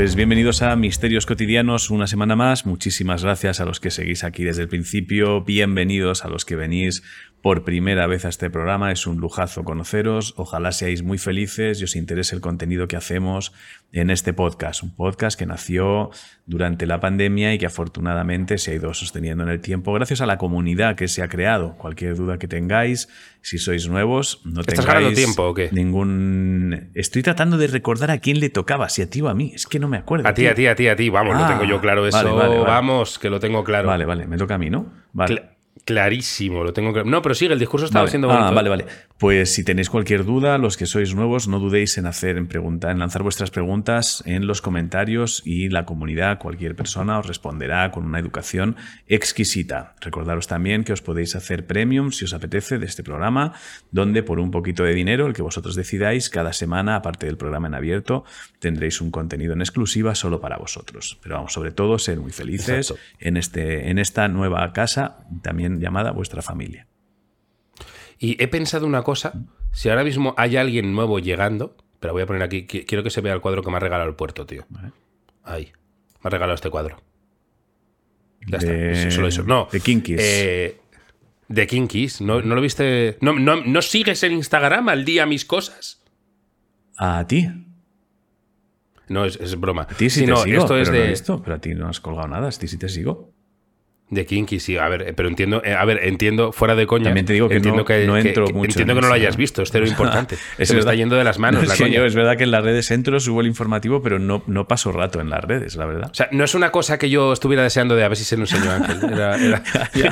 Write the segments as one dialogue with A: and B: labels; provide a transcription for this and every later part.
A: Pues bienvenidos a Misterios Cotidianos una semana más. Muchísimas gracias a los que seguís aquí desde el principio. Bienvenidos a los que venís por primera vez a este programa. Es un lujazo conoceros. Ojalá seáis muy felices y os interese el contenido que hacemos en este podcast. Un podcast que nació durante la pandemia y que afortunadamente se ha ido sosteniendo en el tiempo gracias a la comunidad que se ha creado. Cualquier duda que tengáis, si sois nuevos, no
B: ¿Estás
A: tengáis
B: tiempo o qué?
A: ningún... Estoy tratando de recordar a quién le tocaba, si a ti o a mí. Es que no me acuerdo.
B: A ti, a ti, a ti, a ti. Vamos,
A: Ah,
B: lo tengo yo claro eso.
A: vale, vale, vale.
B: Vamos, que lo tengo claro.
A: Vale, vale, me toca a mí, ¿no? Vale.
B: Clarísimo, lo tengo claro. No, pero sigue, el discurso estaba
A: Vale.
B: siendo bonito.
A: Ah, vale, vale. Pues si tenéis cualquier duda, los que sois nuevos, no dudéis en hacer, en preguntar, en lanzar vuestras preguntas en los comentarios y la comunidad, cualquier persona os responderá con una educación exquisita. Recordaros también que os podéis hacer premium si os apetece de este programa, donde por un poquito de dinero, el que vosotros decidáis, cada semana, aparte del programa en abierto, tendréis un contenido en exclusiva solo para vosotros. Pero vamos, sobre todo, ser muy felices
B: Exacto.
A: en, este, en esta nueva casa, también llamada vuestra familia.
B: Y he pensado una cosa. Si ahora mismo hay alguien nuevo llegando, pero voy a poner aquí, qui- quiero que se vea el cuadro que me ha regalado el puerto, tío. Ahí. Me ha regalado este cuadro. Ya
A: De-
B: está. es Solo eso. No.
A: de Kinkies.
B: eh, de Kinkies. ¿No, no lo viste? ¿No, no, ¿No sigues en Instagram al día mis cosas?
A: A ti.
B: No, es, es broma.
A: A ti sí,
B: Sí,
A: te sigo,
B: esto es
A: pero
B: de,
A: visto, pero a ti no has colgado nada, a ti sí te sigo.
B: De Kinkies, sí. A ver, eh, pero entiendo, eh, a ver, entiendo, fuera de coña.
A: También te digo que
B: entiendo
A: no- no entro mucho
B: Entiendo
A: en
B: que no lo hayas visto, esto es lo importante.
A: Es
B: Se me está yendo de las manos
A: No,
B: la
A: es, que
B: coña.
A: yo- es verdad que en las redes entro, subo el informativo, pero no, no paso rato en las redes, la verdad.
B: O sea, no es una cosa que yo estuviera deseando de a ver si se lo enseñó Ángel. Era, era-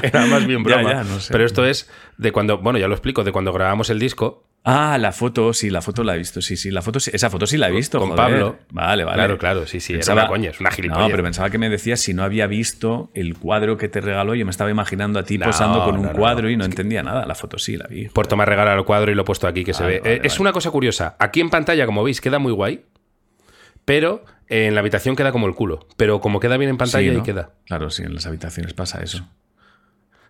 B: era más bien
A: Ya,
B: broma.
A: ya, no sé.
B: Pero esto es de cuando, bueno, ya lo explico, de cuando grabamos el disco.
A: Ah, la foto, sí, la foto la he visto, sí, sí, la foto, sí, esa foto sí la he visto.
B: Con
A: joder.
B: Pablo.
A: Vale, vale.
B: Claro, claro, sí, sí, era una coña, es una gilipollez.
A: No, pero pensaba que me decías si no había visto el cuadro que te regaló, yo me estaba imaginando a ti
B: No,
A: posando con un
B: no,
A: cuadro y no entendía nada. La foto sí la vi.
B: Puerto me ha regalado el cuadro y lo he puesto aquí que se
A: Vale,
B: ve.
A: vale,
B: Eh, es una cosa curiosa. Aquí en pantalla, como veis, queda muy guay. Pero en la habitación queda como el culo. Pero como queda bien en pantalla,
A: Sí,
B: queda.
A: Claro, sí, en las habitaciones pasa eso.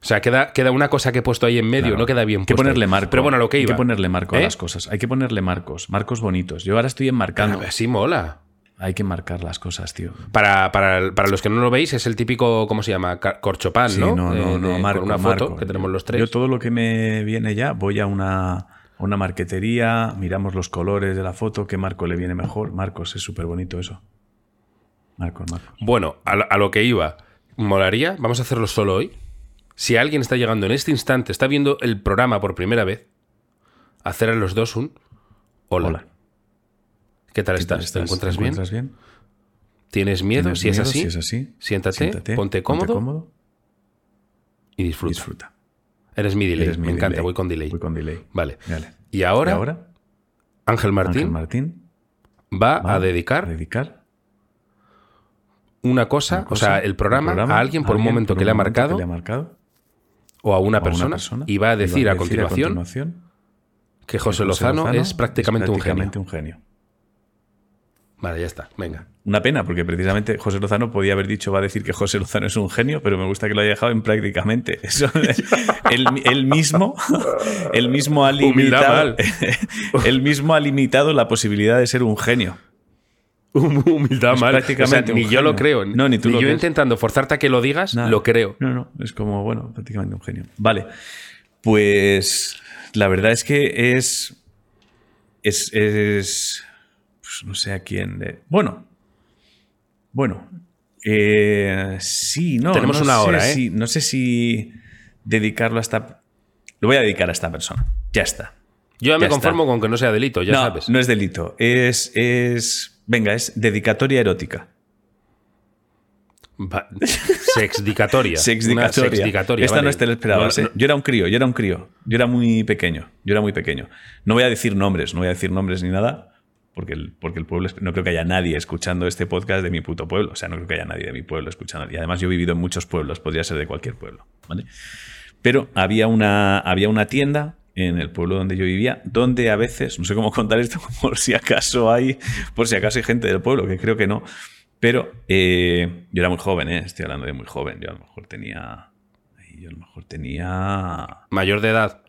B: O sea, queda, queda una cosa que he puesto ahí en medio,
A: Claro.
B: no queda bien
A: Hay que ponerle
B: ahí.
A: marco.
B: Pero bueno, lo que
A: Hay
B: iba.
A: que ponerle marco a
B: ¿Eh?
A: las cosas. Hay que ponerle marcos, marcos bonitos. Yo ahora estoy enmarcando.
B: Así mola.
A: Hay que marcar las cosas, tío.
B: Para, para, para los que no lo veis, es el típico, ¿cómo se llama? Corchopán,
A: Sí,
B: ¿no?
A: no, no, no,
B: de-
A: marco,
B: con una foto
A: marco.
B: que tenemos los tres.
A: Yo todo lo que me viene ya, voy a una, a una marquetería, miramos los colores de la foto, qué marco le viene mejor. Marcos, es súper bonito eso. Marcos, Marcos.
B: Bueno, a, a lo que iba, molaría, vamos a hacerlo solo hoy. Si alguien está llegando en este instante, está viendo el programa por primera vez, hacer a los dos un hola.
A: Hola.
B: ¿Qué tal
A: ¿Qué tal
B: estás? ¿Te encuentras
A: ¿Te
B: bien?
A: encuentras bien?
B: ¿Tienes miedo?
A: ¿Tienes
B: Si, es así,
A: Si es así,
B: siéntate, ponte cómodo y disfruta.
A: disfruta.
B: Eres mi delay,
A: Eres mi
B: me encanta, voy con delay.
A: Voy con delay.
B: Vale. Y ahora,
A: ¿Y ahora?
B: Ángel Martín
A: Ángel Martín
B: va,
A: va
B: a dedicar
A: a dedicar
B: una cosa,
A: una
B: o
A: cosa,
B: sea, el programa,
A: el
B: a alguien por un momento
A: por
B: que le ha
A: momento
B: marcado
A: que le ha marcado
B: o a una
A: o
B: persona, y va a decir, a, continuación que José, Lozano, es prácticamente, un genio.
A: un genio.
B: Vale, ya está, venga.
A: Una pena, porque precisamente José Lozano podía haber dicho, va a decir que José Lozano es un genio, pero me gusta que lo haya dejado en prácticamente. Eso, él, él mismo, él mismo ha limitado, él mismo ha limitado la posibilidad de ser un genio.
B: Humildad
A: Es
B: mal.
A: prácticamente
B: O sea, ni yo lo creo.
A: No, ni tú lo
B: yo
A: crees.
B: intentando forzarte a que lo digas,
A: Nada.
B: lo creo.
A: No, no, es como, bueno, prácticamente un genio. Vale, pues la verdad es que es, es, es pues, no sé a quién, de- bueno, bueno, eh, sí, no.
B: Tenemos
A: no
B: una hora, ¿eh?
A: si- no sé si dedicarlo a esta, lo voy a dedicar a esta persona, ya está.
B: Yo ya me conformo
A: está.
B: con que no sea delito, ya
A: no,
B: sabes.
A: no es delito, es, es, venga, es dedicatoria erótica.
B: Sexdicatoria.
A: Sexdicatoria.
B: sexdicatoria,
A: Esta
B: vale.
A: no te la esperabas.
B: No,
A: ¿eh? Yo era un crío, yo era un crío. Yo era muy pequeño. Yo era muy pequeño. No voy a decir nombres, no voy a decir nombres ni nada, porque el, porque el pueblo, es- no creo que haya nadie escuchando este podcast de mi puto pueblo. O sea, no creo que haya nadie de mi pueblo escuchando. Y además yo he vivido en muchos pueblos, podría ser de cualquier pueblo. ¿vale? Pero había una, había una tienda en el pueblo donde yo vivía, donde a veces, no sé cómo contar esto, por si acaso hay, por si acaso hay gente del pueblo, que creo que no, pero eh, yo era muy joven, ¿eh? estoy hablando de muy joven, yo a lo mejor tenía, yo a lo mejor tenía,
B: Mayor de edad.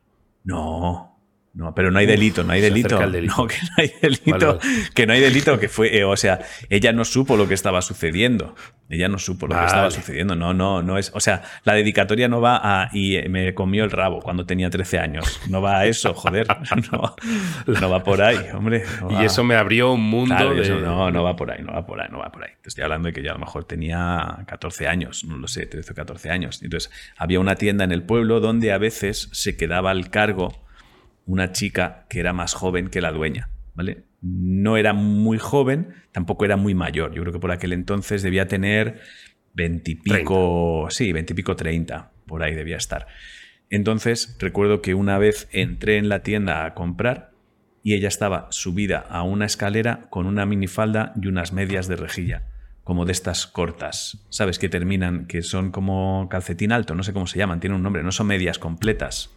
A: no, No, pero no hay delito, no hay delito.
B: delito.
A: No, que no hay delito.
B: Vale,
A: Que no hay delito, que fue, eh, o sea, ella no supo lo que estaba sucediendo. Ella no supo lo que estaba sucediendo. No, no, no es. O sea, la dedicatoria no va a. Y eh, me comió el rabo cuando tenía 13 años. No va a eso, joder. No, no va por ahí, hombre. no
B: Y eso me abrió un mundo
A: Claro,
B: de...
A: eso no, no va por ahí, no va por ahí, no va por ahí. Te estoy hablando de que yo a lo mejor tenía 14 años, no lo sé, 13 o 14 años. Entonces, había una tienda en el pueblo donde a veces se quedaba al cargo una chica que era más joven que la dueña, ¿vale? No era muy joven, tampoco era muy mayor. Yo creo que por aquel entonces debía tener veintipico, sí, veintipico, treinta, por ahí debía estar. Entonces, recuerdo que una vez entré en la tienda a comprar y ella estaba subida a una escalera con una minifalda y unas medias de rejilla, como de estas cortas, ¿sabes? Que terminan, que son como calcetín alto, no sé cómo se llaman, tienen un nombre, no son medias completas.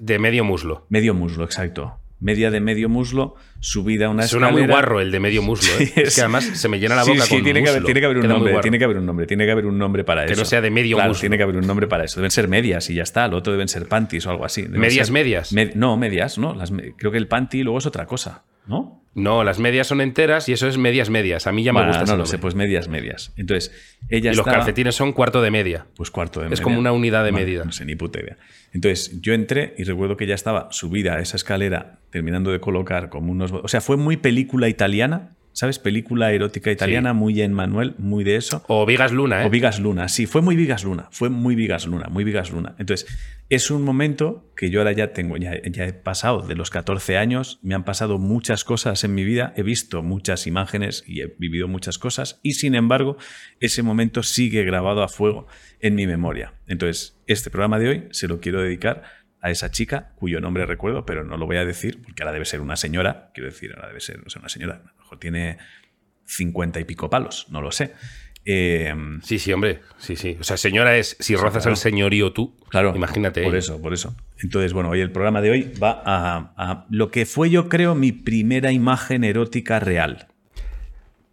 B: De medio muslo.
A: Medio muslo, exacto. Media de medio muslo, subida a una
B: Suena
A: escalera.
B: muy guarro el de medio muslo, ¿eh?
A: Sí,
B: es
A: es-
B: que además se me llena la
A: Sí,
B: boca
A: sí,
B: con
A: tiene que, haber, tiene que haber un
B: Queda
A: nombre, tiene que haber un nombre, tiene que haber un nombre para
B: Que
A: eso.
B: no sea de medio
A: Claro,
B: muslo.
A: Tiene que haber un nombre para eso. Deben ser medias y ya está. Lo otro deben ser panties o algo así. Deben
B: ¿Medias,
A: ser-
B: medias?
A: med- no, medias, no. Las creo que el panty luego es otra cosa, ¿no?
B: No, las medias son enteras y eso es medias medias. A mí ya me
A: Bueno,
B: gusta
A: no
B: ese
A: lo sé, pues medias, medias. Entonces, ella
B: Y los calcetines son cuarto de media.
A: Pues cuarto de
B: Es
A: media.
B: como una unidad de
A: Bueno,
B: medida.
A: No sé, ni puta idea. Entonces, yo entré y recuerdo que ya estaba subida a esa escalera, terminando de colocar como unos. O sea, fue muy película italiana, ¿sabes? Película erótica italiana, muy en Manuel, muy de eso.
B: O Vigas Luna, ¿eh?
A: O Vigas Luna, sí, fue muy Vigas Luna, fue muy Vigas Luna, muy Vigas Luna. Entonces, es un momento que yo ahora ya tengo, ya, ya he pasado de los 14 años, me han pasado muchas cosas en mi vida, he visto muchas imágenes y he vivido muchas cosas, y sin embargo, ese momento sigue grabado a fuego en mi memoria. Entonces, este programa de hoy se lo quiero dedicar a esa chica cuyo nombre recuerdo, pero no lo voy a decir porque ahora debe ser una señora, quiero decir, ahora debe ser, no sé, una señora, mejor tiene 50 y pico palos, no lo sé. Eh,
B: Sí, sí, hombre. Sí, sí. O sea, señora es, si rozas
A: claro.
B: al señorío tú,
A: Claro,
B: imagínate.
A: Por
B: ella.
A: eso, por eso. Entonces, bueno, hoy el programa de hoy va a, a lo que fue, yo creo, mi primera imagen erótica real.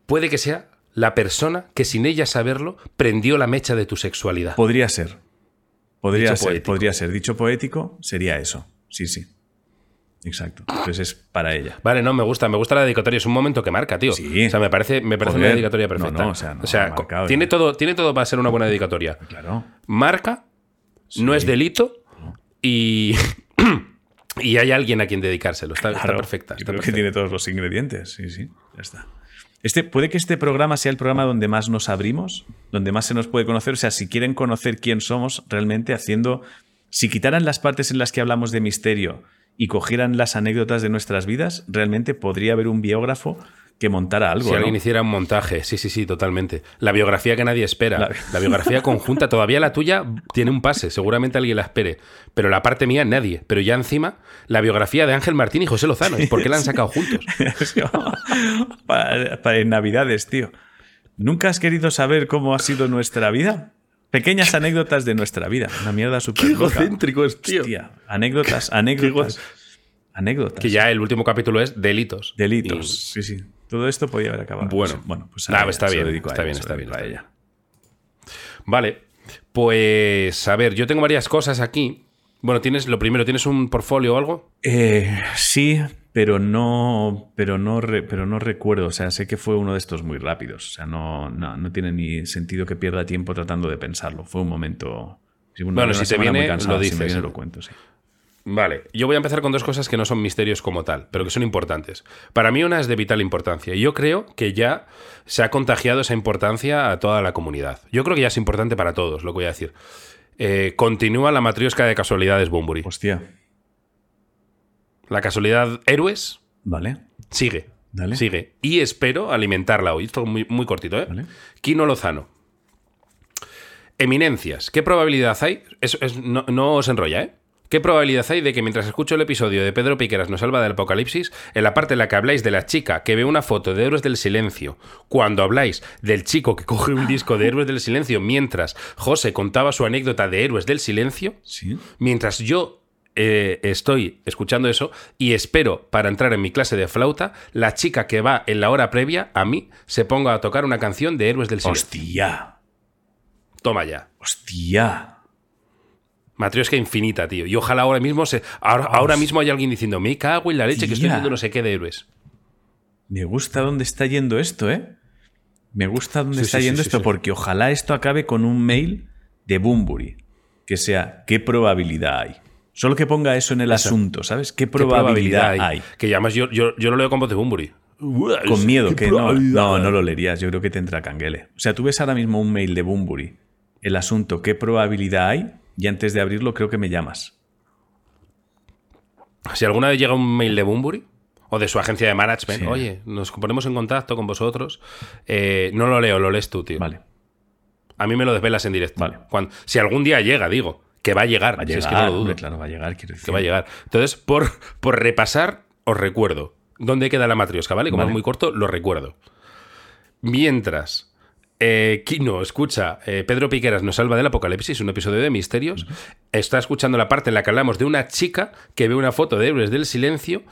B: Puede que sea la persona que sin ella saberlo prendió la mecha de tu sexualidad.
A: Podría ser. Podría
B: Dicho
A: ser,
B: poético.
A: podría ser. Dicho poético, sería eso. Sí, sí. Exacto. Entonces es para ella.
B: Vale, no, me gusta, me gusta la dedicatoria. Es un momento que marca, tío.
A: Sí.
B: O sea, me parece, me parece
A: Joder.
B: una dedicatoria
A: No,
B: perfecta.
A: no, o sea, no,
B: co-
A: marcado,
B: tiene,
A: ya.
B: todo, tiene todo para ser una buena dedicatoria.
A: Claro.
B: Marca, no es delito y. y hay alguien a quien dedicárselo. Está, está perfecta.
A: Yo
B: está
A: creo que tiene todos los ingredientes. Sí, sí. Ya está. Este, puede que este programa sea el programa donde más nos abrimos, donde más se nos puede conocer. O sea, si quieren conocer quién somos realmente haciendo. Si quitaran las partes en las que hablamos de misterio y cogieran las anécdotas de nuestras vidas, realmente podría haber un biógrafo que montara algo.
B: Si
A: ¿no?
B: alguien hiciera un montaje, sí, sí, sí, totalmente. La biografía que nadie espera.
A: La-
B: La, biografía conjunta, todavía la tuya tiene un pase, seguramente alguien la espere. Pero la parte mía, nadie. Pero ya encima, la biografía de Ángel Martín y José Lozano. ¿Y por qué la han sacado juntos?
A: para, para en Navidades, tío. ¿Nunca has querido saber cómo ha sido nuestra vida? Pequeñas anécdotas de nuestra vida. Una mierda súper loca.
B: es,
A: Hostia, anécdotas, anécdotas. Anécdotas.
B: Que ya el último capítulo es delitos.
A: Delitos.
B: Y-
A: Sí, sí. Todo esto podía haber acabado.
B: Bueno.
A: Bueno pues a
B: Nah,
A: ella,
B: está bien,
A: dedico a
B: está
A: ella,
B: bien, está bien, está
A: ella.
B: Vale. Pues, a ver, yo tengo varias cosas aquí. Bueno, tienes, lo primero, ¿tienes un portfolio o algo?
A: Eh, sí, pero no, pero no, pero no recuerdo. O sea, sé que fue uno de estos muy rápidos. O sea, no, no, no tiene ni sentido que pierda tiempo tratando de pensarlo. Fue un momento. una-
B: Bueno,
A: una
B: si te viene,
A: cansada.
B: lo
A: Si me
B: dices.
A: viene, lo cuento, sí.
B: Vale, yo voy a empezar con dos cosas que no son misterios como tal, pero que son importantes. Para mí una es de vital importancia y yo creo que ya se ha contagiado esa importancia a toda la comunidad. Yo creo que ya es importante para todos, lo que voy a decir. Eh, continúa la matriosca de casualidades Bumburi.
A: Hostia.
B: La casualidad héroes
A: Vale.
B: sigue.
A: Dale.
B: Sigue. Y espero alimentarla hoy. Esto muy, muy cortito, ¿eh?
A: Vale.
B: Quino Lozano. Eminencias. ¿Qué probabilidad hay? Es- es- no, no os enrolla, ¿eh? ¿Qué probabilidad hay de que mientras escucho el episodio de Pedro Piqueras nos salva del apocalipsis, en la parte en la que habláis de la chica que ve una foto de Héroes del Silencio, cuando habláis del chico que coge un disco de Héroes del Silencio mientras José contaba su anécdota de Héroes del Silencio,
A: Sí.
B: mientras yo eh, estoy escuchando eso y espero para entrar en mi clase de flauta, la chica que va en la hora previa a mí se ponga a tocar una canción de Héroes del Silencio.
A: Hostia.
B: Toma ya.
A: Hostia.
B: Matrioska infinita, tío. Y ojalá ahora mismo se, ahora, ahora mismo hay alguien diciendo, me cago en la leche que estoy viendo no sé qué de héroes.
A: Me gusta dónde está yendo esto, ¿eh? Me gusta dónde
B: Sí,
A: está
B: sí,
A: yendo
B: sí,
A: esto porque ojalá esto acabe con un mail de Bumburi. Que sea, ¿qué probabilidad hay? Solo que ponga eso en el asunto, ¿sabes? ¿Qué
B: ¿Qué
A: probabilidad, hay?
B: Que además yo, yo, yo lo leo con voz de Bumburi.
A: Con miedo,
B: ¿Qué
A: que no, no, no lo leerías. Yo creo que te entra canguele. O sea, tú ves ahora mismo un mail de Bumburi, el asunto, ¿qué probabilidad hay? Y antes de abrirlo, creo que me llamas.
B: Si alguna vez llega un mail de Bumburi o de su agencia de management,
A: Sí.
B: oye, nos ponemos en contacto con vosotros, eh, no lo leo, lo lees tú, tío.
A: Vale.
B: A mí me lo desvelas en directo.
A: Vale.
B: Cuando- si algún día llega, digo, que va a llegar.
A: Va a
B: si
A: llegar,
B: es que no lo dudo.
A: claro, va a llegar, quiero decir.
B: que va a llegar. Entonces, por, por repasar, os recuerdo. ¿Dónde queda la matriosca? ¿Vale? Como
A: Vale.
B: es muy corto, lo recuerdo. Mientras eh, Kino escucha eh, Pedro Piqueras nos salva del apocalipsis, un episodio de misterios, está escuchando la parte en la que hablamos de una chica que ve una foto de héroes del silencio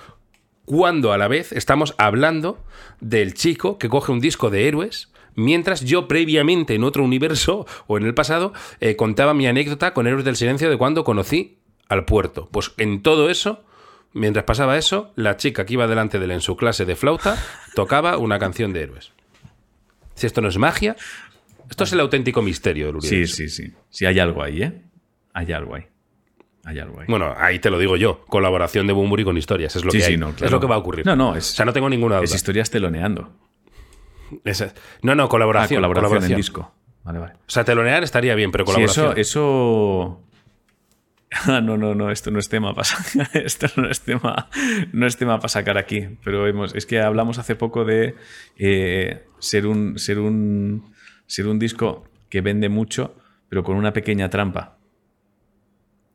B: cuando a la vez estamos hablando del chico que coge un disco de héroes, mientras yo previamente en otro universo o en el pasado eh, contaba mi anécdota con héroes del silencio de cuando conocí al puerto. Pues en todo eso, mientras pasaba eso, la chica que iba delante de él en su clase de flauta tocaba una canción de héroes. Si esto no es magia, esto es el auténtico misterio del
A: Sí,
B: universo.
A: sí, sí. Sí, hay algo ahí, ¿eh? Hay algo ahí. Hay algo ahí.
B: Bueno, ahí te lo digo yo, colaboración de Bumburi con historias, es lo
A: Sí,
B: que
A: sí, no,
B: Es lo que va a ocurrir.
A: No, no, es-
B: o sea, no tengo ninguna duda.
A: es historias teloneando.
B: Esa- No, no,
A: Ah,
B: colaboración.
A: colaboración,
B: colaboración.
A: en disco. Vale, vale.
B: O sea, telonear estaría bien, pero
A: Sí,
B: colaboración.
A: eso, eso. Ah, no, no, no, esto no es tema para sacar, esto no es tema, no es tema para sacar aquí. Pero hemos, es que hablamos hace poco de eh, ser un, ser un, ser un disco que vende mucho, pero con una pequeña trampa.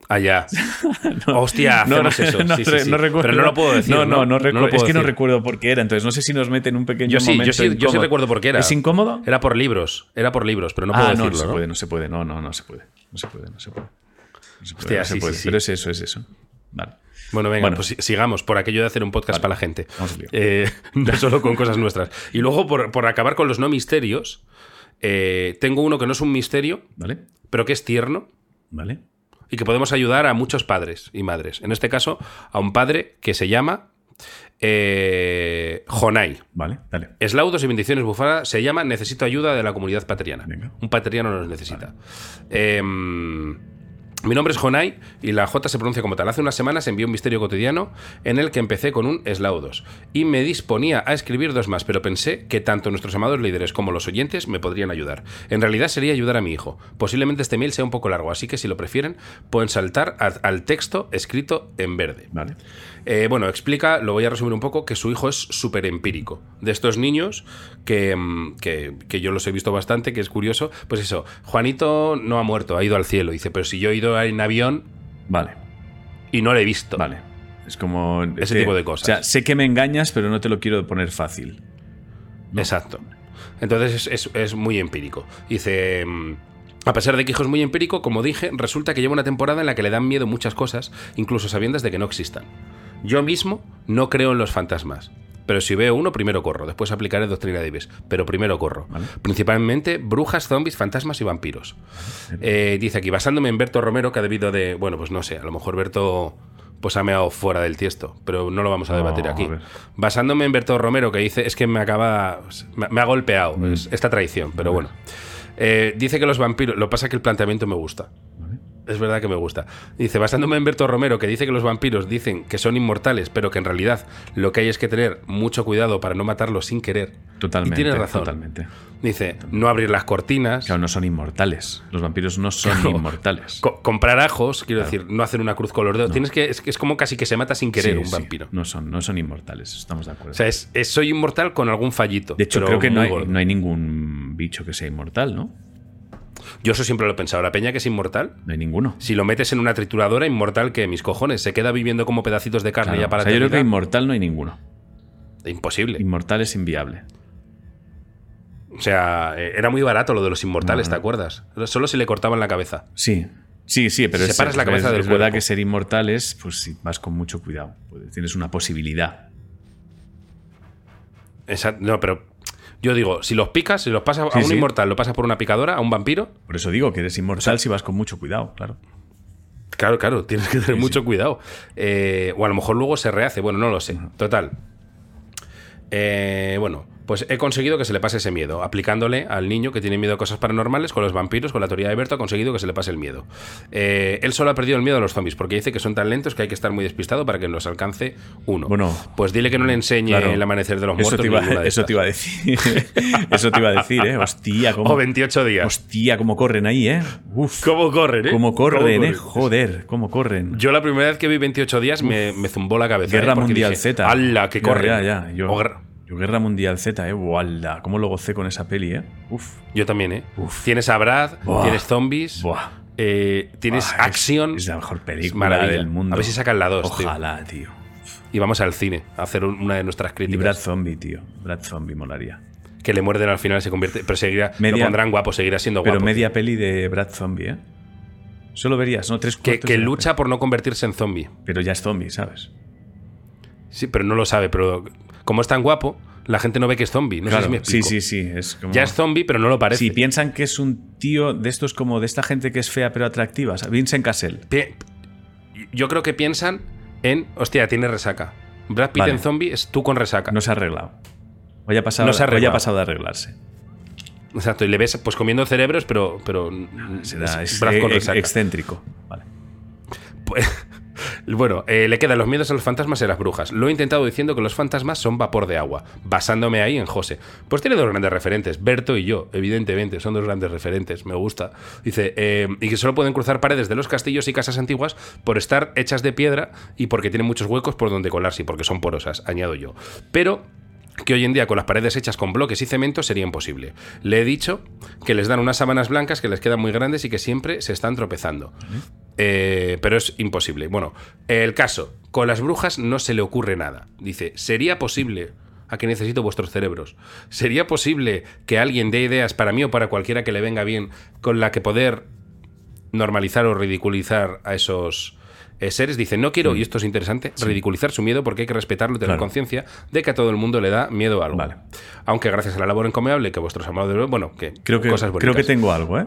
B: Ah, ya. Hostia,
A: No, no,
B: eso.
A: no
B: Sí, sí, sí.
A: no recuerdo.
B: Pero no lo puedo decir.
A: No, no, no,
B: puedo
A: es que no recuerdo por qué era. Entonces, no sé si nos meten un pequeño
B: Yo sí, yo
A: momento
B: sí, yo sí recuerdo por qué era.
A: ¿Es incómodo?
B: Era por libros. Era por libros, pero no puedo
A: ah, no,
B: decirlo,
A: no se
B: ¿no?
A: puede, no se puede. No, no, no se puede. No se puede, no se puede. No se puede,
B: Hostia,
A: no se puede. Pero es eso, es eso. Vale.
B: Bueno, venga,
A: Bueno.
B: pues si- sigamos por aquello de hacer un podcast para la gente. Eh, no solo con cosas nuestras. Y luego, por, por acabar con los no misterios, eh, tengo uno que no es un misterio,
A: ¿Vale?
B: pero que es tierno
A: ¿Vale?
B: Y que podemos ayudar a muchos padres y madres. En este caso, a un padre que se llama eh, Jonai.
A: Vale, dale.
B: Eslaudos y bendiciones bufada se llama Necesito ayuda de la comunidad pateriana.
A: Venga.
B: Un pateriano nos necesita. Em, mi nombre es Jonai y la J se pronuncia como tal. Hace unas semanas envié un misterio cotidiano en el que empecé con un eslaudos y me disponía a escribir dos más, pero pensé que tanto nuestros amados líderes como los oyentes me podrían ayudar. En realidad sería ayudar a mi hijo. Posiblemente este mail sea un poco largo, así que si lo prefieren pueden saltar al texto escrito en verde.
A: Vale.
B: Eh, bueno, explica, lo voy a resumir un poco, que su hijo es súper empírico. De estos niños que, mm, que, que yo los he visto bastante, que es curioso, pues eso, Juanito no ha muerto, ha ido al cielo. Dice, pero si yo he ido en avión
A: Vale.
B: y no le he visto.
A: Vale. Es como.
B: Ese tipo de cosas.
A: O sea, sé que me engañas, pero no te lo quiero poner fácil.
B: Exacto. Entonces es, es- es muy empírico. Dice. mm, A pesar de que hijo es muy empírico, como dije, resulta que lleva una temporada en la que le dan miedo muchas cosas, incluso sabiendas de que no existan. Yo mismo no creo en los fantasmas. Pero si veo uno, primero corro. Después aplicaré doctrina de Ives. Pero primero corro.
A: Vale.
B: Principalmente brujas, zombies, fantasmas y vampiros. Eh, dice aquí, basándome en Berto Romero, que ha debido de. Bueno, pues no sé, a lo mejor Berto pues ha meado fuera del tiesto, pero no lo vamos a debatir
A: No,
B: aquí.
A: a.
B: Basándome en Berto Romero, que dice, es que me acaba. Me, me ha golpeado
A: Mm.
B: es- esta traición, pero bueno. Eh, dice que los vampiros. Lo pasa que el planteamiento me gusta. Es verdad que me gusta. Dice, basándome en Berto Romero, que dice que los vampiros dicen que son inmortales, pero que en realidad lo que hay es que tener mucho cuidado para no matarlos sin querer.
A: Totalmente.
B: Y tiene razón.
A: Totalmente.
B: Dice, no abrir las cortinas.
A: Claro, no son inmortales. Los vampiros no son
B: Claro.
A: inmortales.
B: Co- comprar ajos, quiero decir, no hacer una cruz con los dedos. Tienes que, es, es como casi que se mata sin querer
A: Sí,
B: un
A: sí.
B: vampiro.
A: No son, no son inmortales, estamos de acuerdo.
B: O sea, es, es- soy inmortal con algún fallito.
A: de hecho, creo que no hay, no hay ningún bicho que sea inmortal, ¿no?
B: Yo eso siempre lo he pensado. La peña que es inmortal,
A: No hay ninguno.
B: si lo metes en una trituradora, inmortal que mis cojones, se queda viviendo como pedacitos de carne
A: Claro.
B: ya para
A: O sea, yo creo que inmortal no hay ninguno.
B: Imposible.
A: Inmortal es inviable.
B: O sea, eh, era muy barato lo de los inmortales,
A: No,
B: ¿te acuerdas? Solo si le cortaban la cabeza.
A: Sí, sí, sí, pero es,
B: Separas la cabeza
A: es-
B: del
A: es verdad que ser inmortal es, pues vas con mucho cuidado. Pues Tienes una posibilidad.
B: Esa- no, pero yo digo, si los picas, si los pasas
A: Sí,
B: a un
A: sí.
B: inmortal, lo pasas por una picadora, a un vampiro,
A: Por eso digo que eres inmortal si vas con mucho cuidado, claro.
B: Claro, claro, tienes que tener mucho cuidado. Eh, o a lo mejor luego se rehace, bueno, no lo sé. Total. Eh, bueno, pues he conseguido que se le pase ese miedo, aplicándole al niño que tiene miedo a cosas paranormales, con los vampiros, con la teoría de Berto, ha conseguido que se le pase el miedo. Eh, él solo ha perdido el miedo a los zombies, porque dice que son tan lentos que hay que estar muy despistado para que nos alcance uno.
A: Bueno,
B: pues dile que no le enseñe
A: claro.
B: el amanecer de los muertos.
A: te, iba,
B: de
A: eso te iba a decir. eso te iba a decir, ¿eh? Hostia, cómo,
B: O 28 días.
A: hostia, cómo corren ahí, ¿eh? Uf,
B: ¿Cómo corren, eh?
A: cómo corren,
B: ¿Cómo
A: ¿eh? Joder, cómo corren.
B: Yo la primera vez que vi 28 días me, me zumbó la cabeza.
A: Guerra
B: ¿eh?
A: Mundial
B: dije,
A: Z.
B: ¡Hala, que
A: Ya,
B: corre!
A: Ya, ya. Yo, yo Guerra Mundial Z, ¿eh? Walda, cómo lo gocé con esa peli, ¿eh? Uf.
B: Yo también, ¿eh?
A: Uf.
B: Tienes a Brad,
A: Buah.
B: tienes zombies,
A: Buah.
B: eh, tienes
A: Buah, es-
B: acción.
A: Es, la mejor
B: Es
A: película del mundo.
B: A ver si sacan la 2, tío.
A: Ojalá, tío.
B: Y vamos al cine a hacer un- una de nuestras
A: Y
B: críticas.
A: Brad Zombie, tío. Brad Zombie molaría.
B: Que le muerden al final se convierte. Pero seguirá.
A: Media-
B: lo pondrán guapo, seguirá siendo
A: Pero
B: guapo.
A: media peli de Brad Zombie, ¿eh? Solo verías, ¿no? Tres
B: que que lucha por no convertirse en zombie.
A: Pero ya es zombie, ¿sabes?
B: Sí, pero no lo sabe. Pero como es tan guapo, la gente no ve que es zombie. No sé
A: claro,
B: si me
A: sí,
B: explico.
A: sí, sí. Es como...
B: Ya es zombie, pero no lo parece.
A: Si piensan que es un tío de estos como de esta gente que es fea pero atractiva. Vincent Cassell.
B: Yo creo que piensan en. Hostia, tiene resaca. Brad Pitt
A: Vale.
B: en zombie es tú con resaca.
A: No se ha arreglado. Hoy ha pasado,
B: No se ha
A: hoy ha
B: arreglado.
A: pasado de arreglarse.
B: Exacto, y le ves pues comiendo cerebros, pero. pero
A: Será
B: es
A: es,
B: Brad con resaca.
A: excéntrico. Vale.
B: Pues- Bueno, eh, le quedan los miedos a los fantasmas y a las brujas. Lo he intentado diciendo que los fantasmas son vapor de agua, basándome ahí en José. Pues tiene dos grandes referentes, Berto y yo, evidentemente, son dos grandes referentes, me gusta. Dice, eh, y que solo pueden cruzar paredes de los castillos y casas antiguas por estar hechas de piedra y porque tienen muchos huecos por donde colarse y porque son porosas, añado yo. Pero que hoy en día con las paredes hechas con bloques y cemento sería imposible. Le he dicho que les dan unas sábanas blancas que les quedan muy grandes y que siempre se están tropezando. Eh, pero es imposible. Bueno, el caso, con las brujas no se le ocurre nada. Dice, ¿sería posible... A que necesito vuestros cerebros. ¿Sería posible que alguien dé ideas para mí o para cualquiera que le venga bien con la que poder normalizar o ridiculizar a esos eh, seres? Dice, no quiero, y esto es interesante, ridiculizar su miedo porque hay que respetarlo y tener
A: Claro.
B: conciencia de que a todo el mundo le da miedo a algo.
A: Vale.
B: Aunque gracias a la labor encomiable que vuestros amados... Bueno, que
A: Creo que,
B: cosas
A: creo que tengo algo, ¿eh?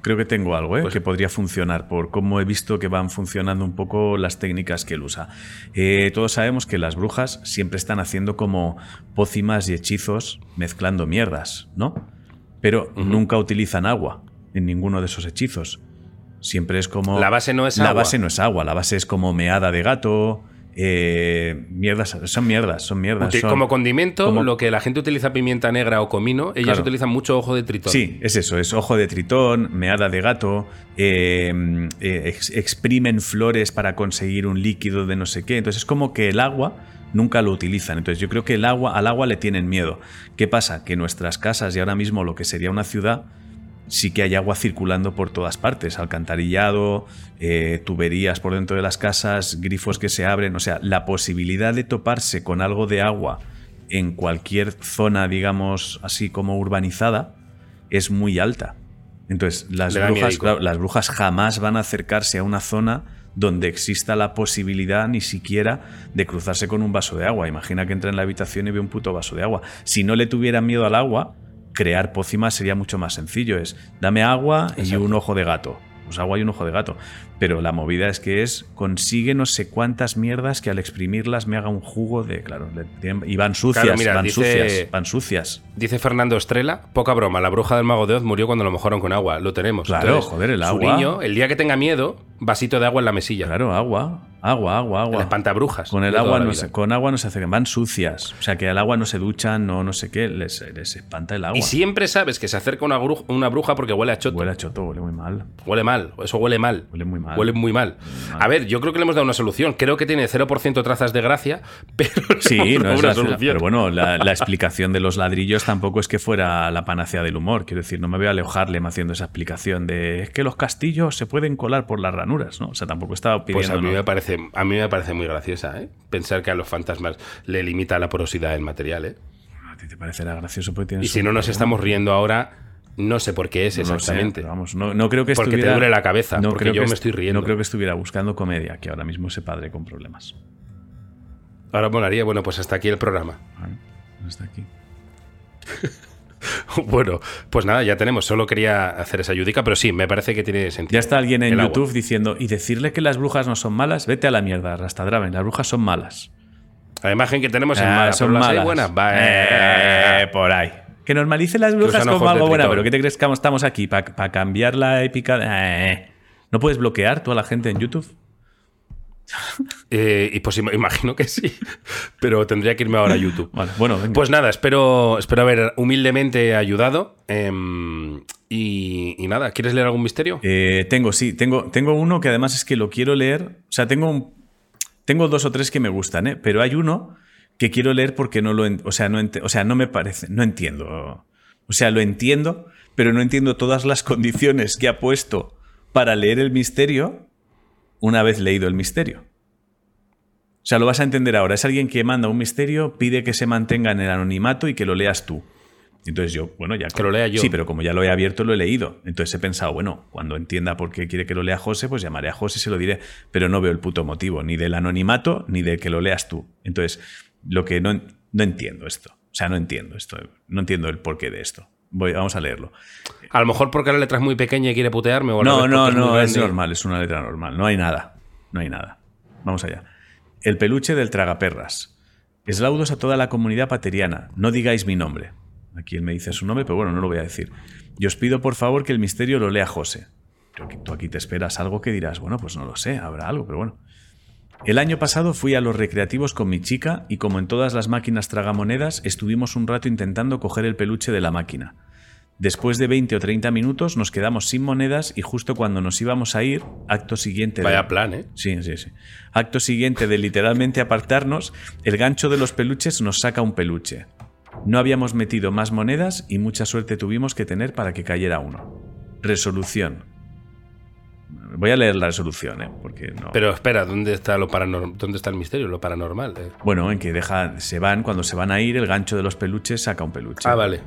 A: Creo que tengo algo, ¿eh?
B: Pues-
A: que podría funcionar por cómo he visto que van funcionando un poco las técnicas que él usa. Eh, todos sabemos que las brujas siempre están haciendo como pócimas y hechizos mezclando mierdas, ¿no? Pero nunca utilizan agua en ninguno de esos hechizos. Siempre es como...
B: La base no es
A: La
B: agua.
A: base no es agua, la base es como meada de gato, eh, mierdas, son mierdas, son mierdas. Son-
B: como condimento,
A: como-
B: lo que la gente utiliza pimienta negra o comino, ellas
A: Claro.
B: utilizan mucho ojo de tritón.
A: Sí, es eso, es ojo de tritón, meada de gato, eh, eh, ex- exprimen flores para conseguir un líquido de no sé qué. Entonces es como que el agua nunca lo utilizan. Entonces yo creo que el agua, al agua le tienen miedo. ¿Qué pasa? Que nuestras casas y ahora mismo lo que sería una ciudad sí que hay agua circulando por todas partes, alcantarillado, eh, tuberías por dentro de las casas, grifos que se abren, o sea, la posibilidad de toparse con algo de agua en cualquier zona, digamos, así como urbanizada, es muy alta. Entonces, las brujas, claro, las brujas jamás van a acercarse a una zona donde exista la posibilidad ni siquiera de cruzarse con un vaso de agua. Imagina que entra en la habitación y ve un puto vaso de agua. Si no le tuvieran miedo al agua, crear pócimas sería mucho más sencillo. Es dame agua y un ojo de gato. Pues agua y un ojo de gato. Pero la movida es que es consigue no sé cuántas mierdas que al exprimirlas me haga un jugo de. Claro, y van sucias,
B: Claro, mira,
A: van
B: dice-
A: sucias, van sucias.
B: Dice Fernando Estrella, poca broma, la bruja del mago de Oz murió cuando lo mojaron con agua, lo tenemos.
A: Claro, joder, el
B: su
A: agua.
B: niño, el día que tenga miedo, vasito de agua en la mesilla.
A: Claro, agua, agua, agua,
B: El
A: agua.
B: espantabrujas.
A: Con el agua
B: la
A: no se, con agua no se acercan, van sucias. O sea que al agua no se duchan, no, no sé qué, les, les espanta el agua.
B: Y siempre sabes que se acerca una, gru- una bruja porque huele a choto.
A: Huele a choto, huele muy mal.
B: Huele mal, eso huele mal.
A: Huele muy mal.
B: Huele muy mal. A ver, yo creo que le hemos dado una solución. Creo que tiene 0% trazas de gracia, pero
A: Sí, no es
B: una
A: la-
B: solución.
A: pero bueno, la, la explicación de los ladrillos tampoco es que fuera la panacea del humor. Quiero decir, no me voy a alejarle haciendo esa explicación de es que los castillos se pueden colar por las ranuras, ¿no? O sea, tampoco estaba pidiendo.
B: Pues a mí,
A: ¿no?
B: me parece, a mí me parece muy graciosa, ¿eh? Pensar que a los fantasmas le limita la porosidad del material, ¿eh?
A: A ti te parecerá gracioso porque tienes
B: Y si no nos estamos riendo ahora, no sé por qué es
A: No sé,
B: exactamente.
A: pero vamos, no, no creo que
B: Porque te duele la cabeza, porque
A: creo
B: yo
A: que
B: me
A: est-
B: estoy riendo.
A: No creo que estuviera buscando comedia, que ahora mismo ese padre con problemas.
B: Ahora molaría, bueno, pues hasta aquí el programa.
A: Hasta aquí.
B: bueno, pues nada, ya tenemos. Solo quería hacer esa ayudica, pero sí, me parece que tiene sentido.
A: Ya está alguien en
B: agua.
A: YouTube diciendo, y decirle que las brujas no son malas, vete a la mierda, Rastadraven, las brujas son malas.
B: La imagen que tenemos es
A: Ah,
B: mala,
A: son
B: pero las hay
A: malas.
B: buenas. Va,
A: Eh, por ahí. Que normalice las brujas como algo
B: tritón.
A: pero ¿qué te crees que estamos aquí? ¿Para cambiar la épica? Eh, ¿No puedes bloquear toda la gente en YouTube?
B: Eh, y pues im- imagino que sí, pero tendría que irme ahora a YouTube.
A: Vale, bueno, venga.
B: Pues nada, espero, espero haber humildemente ayudado. em, y, y nada, ¿quieres leer algún misterio?
A: Eh, tengo, sí, tengo, tengo uno que además es que lo quiero leer. O sea, tengo, un- tengo dos o tres que me gustan, ¿eh? pero hay uno que quiero leer porque no lo, o sea, no, o sea, no me parece, no entiendo. O sea, lo entiendo, pero no entiendo todas las condiciones que ha puesto para leer el misterio una vez leído el misterio. O sea, lo vas a entender ahora. Es alguien que manda un misterio, pide que se mantenga en el anonimato y que lo leas tú. Entonces yo, bueno, ya...
B: Que lo lea yo.
A: Sí, pero como ya lo he abierto, lo he leído. Entonces he pensado, bueno, cuando entienda por qué quiere que lo lea José, pues llamaré a José y se lo diré. Pero no veo el puto motivo, ni del anonimato, ni de que lo leas tú. Entonces, lo que no, no entiendo esto. O sea, no entiendo esto. No entiendo el porqué de esto. Voy, vamos a leerlo.
B: A lo mejor porque la letra es muy pequeña y quiere putearme. O
A: No, no, no, es normal, es una letra normal. No hay nada. No hay nada. Vamos allá. El peluche del tragaperras. Eslaudos a toda la comunidad pateriana. No digáis mi nombre. Aquí él me dice su nombre, pero bueno, no lo voy a decir. Y os pido por favor que el misterio lo lea José. Tú aquí te esperas algo que dirás, bueno, pues no lo sé, habrá algo, pero bueno. El año pasado fui a los recreativos con mi chica y como en todas las máquinas tragamonedas, estuvimos un rato intentando coger el peluche de la máquina. Después de 20 o 30 minutos nos quedamos sin monedas y justo cuando nos íbamos a ir, acto siguiente... de-
B: Vaya plan, ¿eh?
A: Sí, sí, sí. Acto siguiente de literalmente apartarnos, el gancho de los peluches nos saca un peluche. No habíamos metido más monedas y mucha suerte tuvimos que tener para que cayera uno. Resolución. Voy a leer la resolución, ¿eh? Porque no.
B: Pero espera, ¿dónde está lo paranormal? ¿Dónde está el misterio? Lo paranormal. eh.
A: Bueno, en que deja, se van, cuando se van a ir, el gancho de los peluches saca un peluche.
B: Ah, vale.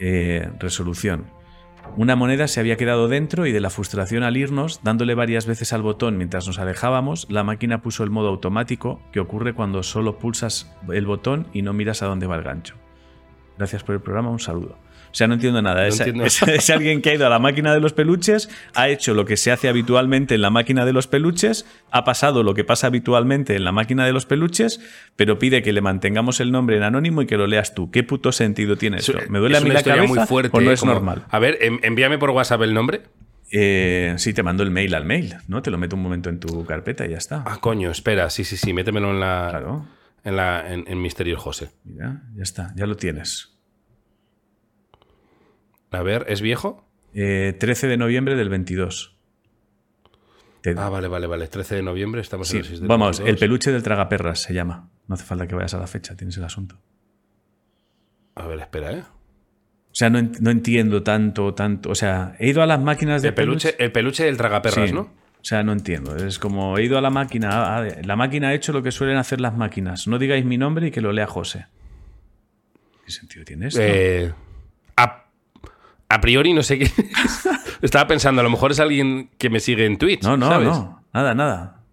A: Eh, resolución. Una moneda se había quedado dentro y de la frustración al irnos, dándole varias veces al botón mientras nos alejábamos, la máquina puso el modo automático que ocurre cuando solo pulsas el botón y no miras a dónde va el gancho. Gracias por el programa, un saludo. O sea, no entiendo nada.
B: No
A: es,
B: entiendo.
A: es- es alguien que ha ido a la máquina de los peluches, ha hecho lo que se hace habitualmente en la máquina de los peluches, ha pasado lo que pasa habitualmente en la máquina de los peluches, pero pide que le mantengamos el nombre en anónimo y que lo leas tú. ¿Qué puto sentido tiene esto? ¿Me duele
B: Es
A: a mí la cabeza
B: muy fuerte.
A: o no
B: eh,
A: es
B: como-
A: normal?
B: A ver, en- envíame por WhatsApp el nombre.
A: Eh, sí, te mando el mail al mail, ¿no? Te lo meto un momento en tu carpeta y ya está.
B: Ah, coño, espera. Sí, sí, sí. Métemelo en la.
A: Claro,
B: En, la en, en Misterio José.
A: mira, ya está, ya lo tienes.
B: A ver, ¿es viejo?
A: Eh, 13 de noviembre del 22. Te-
B: Ah, vale, vale, vale. 13 de noviembre, estamos
A: sí,
B: en el 6 de
A: vamos,
B: 22.
A: el peluche del tragaperras se llama. No hace falta que vayas a la fecha, tienes el asunto.
B: A ver, espera, ¿eh?
A: O sea, no, no entiendo tanto, tanto. O sea, he ido a las máquinas de
B: El peluche, el peluche del tragaperras,
A: Sí.
B: ¿no?
A: O sea, no entiendo. Es como he ido a la máquina. la máquina ha hecho lo que suelen hacer las máquinas. No digáis mi nombre y que lo lea José. ¿Qué sentido tiene esto?
B: Eh, a priori no sé qué. Estaba pensando, a lo mejor es alguien que me sigue en Twitch.
A: no, no,
B: ¿sabes?
A: no. Nada, nada.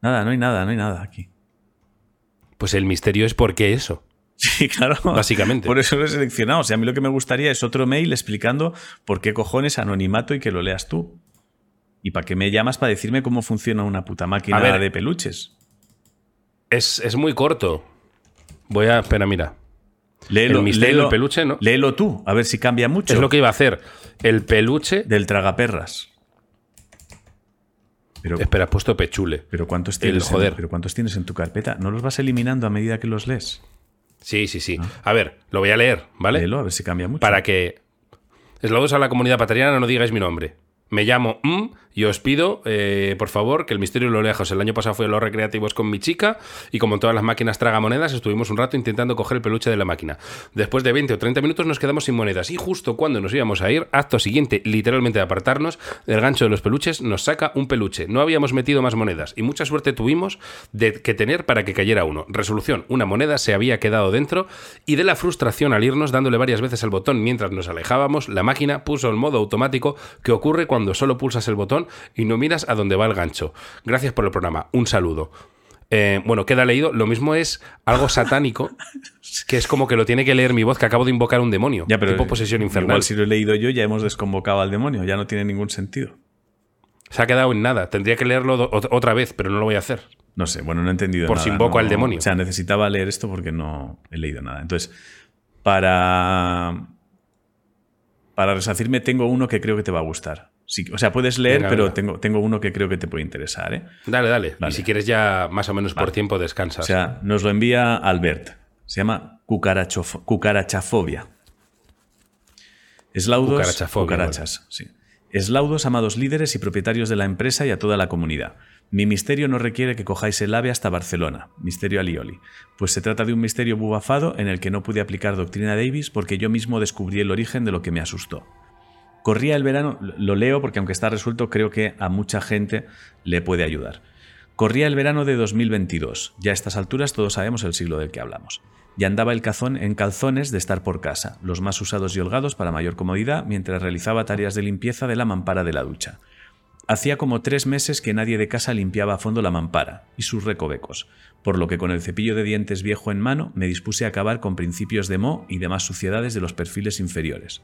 A: Nada, no hay nada, no hay nada aquí.
B: Pues el misterio es por qué eso.
A: Sí, claro.
B: Básicamente.
A: Por eso lo he seleccionado. O sea, a mí lo que me gustaría es otro mail explicando por qué cojones anonimato y que lo leas tú. ¿Y para qué me llamas para decirme cómo funciona una puta máquina
B: ver.
A: de peluches?
B: Es, es muy corto. Voy a. Espera, mira.
A: Léelo,
B: El misterio
A: léelo-
B: del peluche, ¿no?
A: Léelo tú, a ver si cambia mucho.
B: Es lo que iba a hacer. El peluche.
A: Del tragaperras. Pero,
B: Espera, has puesto pechule.
A: pero ¿cuántos tienes? en-
B: joder.
A: pero ¿cuántos tienes en tu carpeta? ¿No los vas eliminando a medida que los lees?
B: Sí, sí, sí. A ver, lo voy a leer, ¿vale?
A: Léelo, a ver si cambia mucho.
B: Para que. Eslaudos a la comunidad pateriana, no digáis mi nombre. Me llamo M y os pido, eh, por favor, que el misterio lo lejos. El año pasado fui a los recreativos con mi chica y como todas las máquinas tragamonedas estuvimos un rato intentando coger el peluche de la máquina. Después de 20 o 30 minutos nos quedamos sin monedas y justo cuando nos íbamos a ir, acto siguiente, literalmente de apartarnos, el gancho de los peluches nos saca un peluche. No habíamos metido más monedas y mucha suerte tuvimos de que tener para que cayera uno. Resolución, una moneda se había quedado dentro y de la frustración al irnos dándole varias veces al botón mientras nos alejábamos, la máquina puso el modo automático que ocurre cuando solo pulsas el botón y no miras a dónde va el gancho. Gracias por el programa. Un saludo. Eh, bueno, queda leído. Lo mismo es algo satánico, que es como que lo tiene que leer mi voz, que acabo de invocar un demonio.
A: Ya, pero
B: tipo posesión infernal.
A: Igual si lo he leído yo, ya hemos desconvocado al demonio. Ya no tiene ningún sentido.
B: Se ha quedado en nada. Tendría que leerlo otra vez, pero no lo voy a hacer.
A: No sé, bueno, no he entendido
B: Por
A: nada.
B: si invoco
A: no-
B: al demonio.
A: O sea, necesitaba leer esto porque no he leído nada. Entonces, para. Para resarcirme, tengo uno que creo que te va a gustar. Sí, o sea, puedes leer,
B: Venga,
A: pero
B: venga.
A: tengo, tengo uno que creo que te puede interesar. ¿eh?
B: Dale, dale.
A: Vale.
B: Y si quieres ya más o menos por tiempo descansas.
A: O sea, nos lo envía Albert. Se llama cucarachafobia. Eslaudos.
B: Cucarachafobia,
A: Cucarachas, sí. Eslaudos, amados líderes y propietarios de la empresa y a toda la comunidad. Mi misterio no requiere que cojáis el ave hasta Barcelona, misterio alioli, pues se trata de un misterio bubafado en el que no pude aplicar doctrina Davis porque yo mismo descubrí el origen de lo que me asustó. Corría el verano, lo leo porque aunque está resuelto creo que a mucha gente le puede ayudar. Corría el verano de 2022, ya a estas alturas todos sabemos el siglo del que hablamos. Y andaba el cazón en calzones de estar por casa, los más usados y holgados para mayor comodidad, mientras realizaba tareas de limpieza de la mampara de la ducha. Hacía como tres meses que nadie de casa limpiaba a fondo la mampara y sus recovecos, por lo que con el cepillo de dientes viejo en mano me dispuse a acabar con principios de moho y demás suciedades de los perfiles inferiores.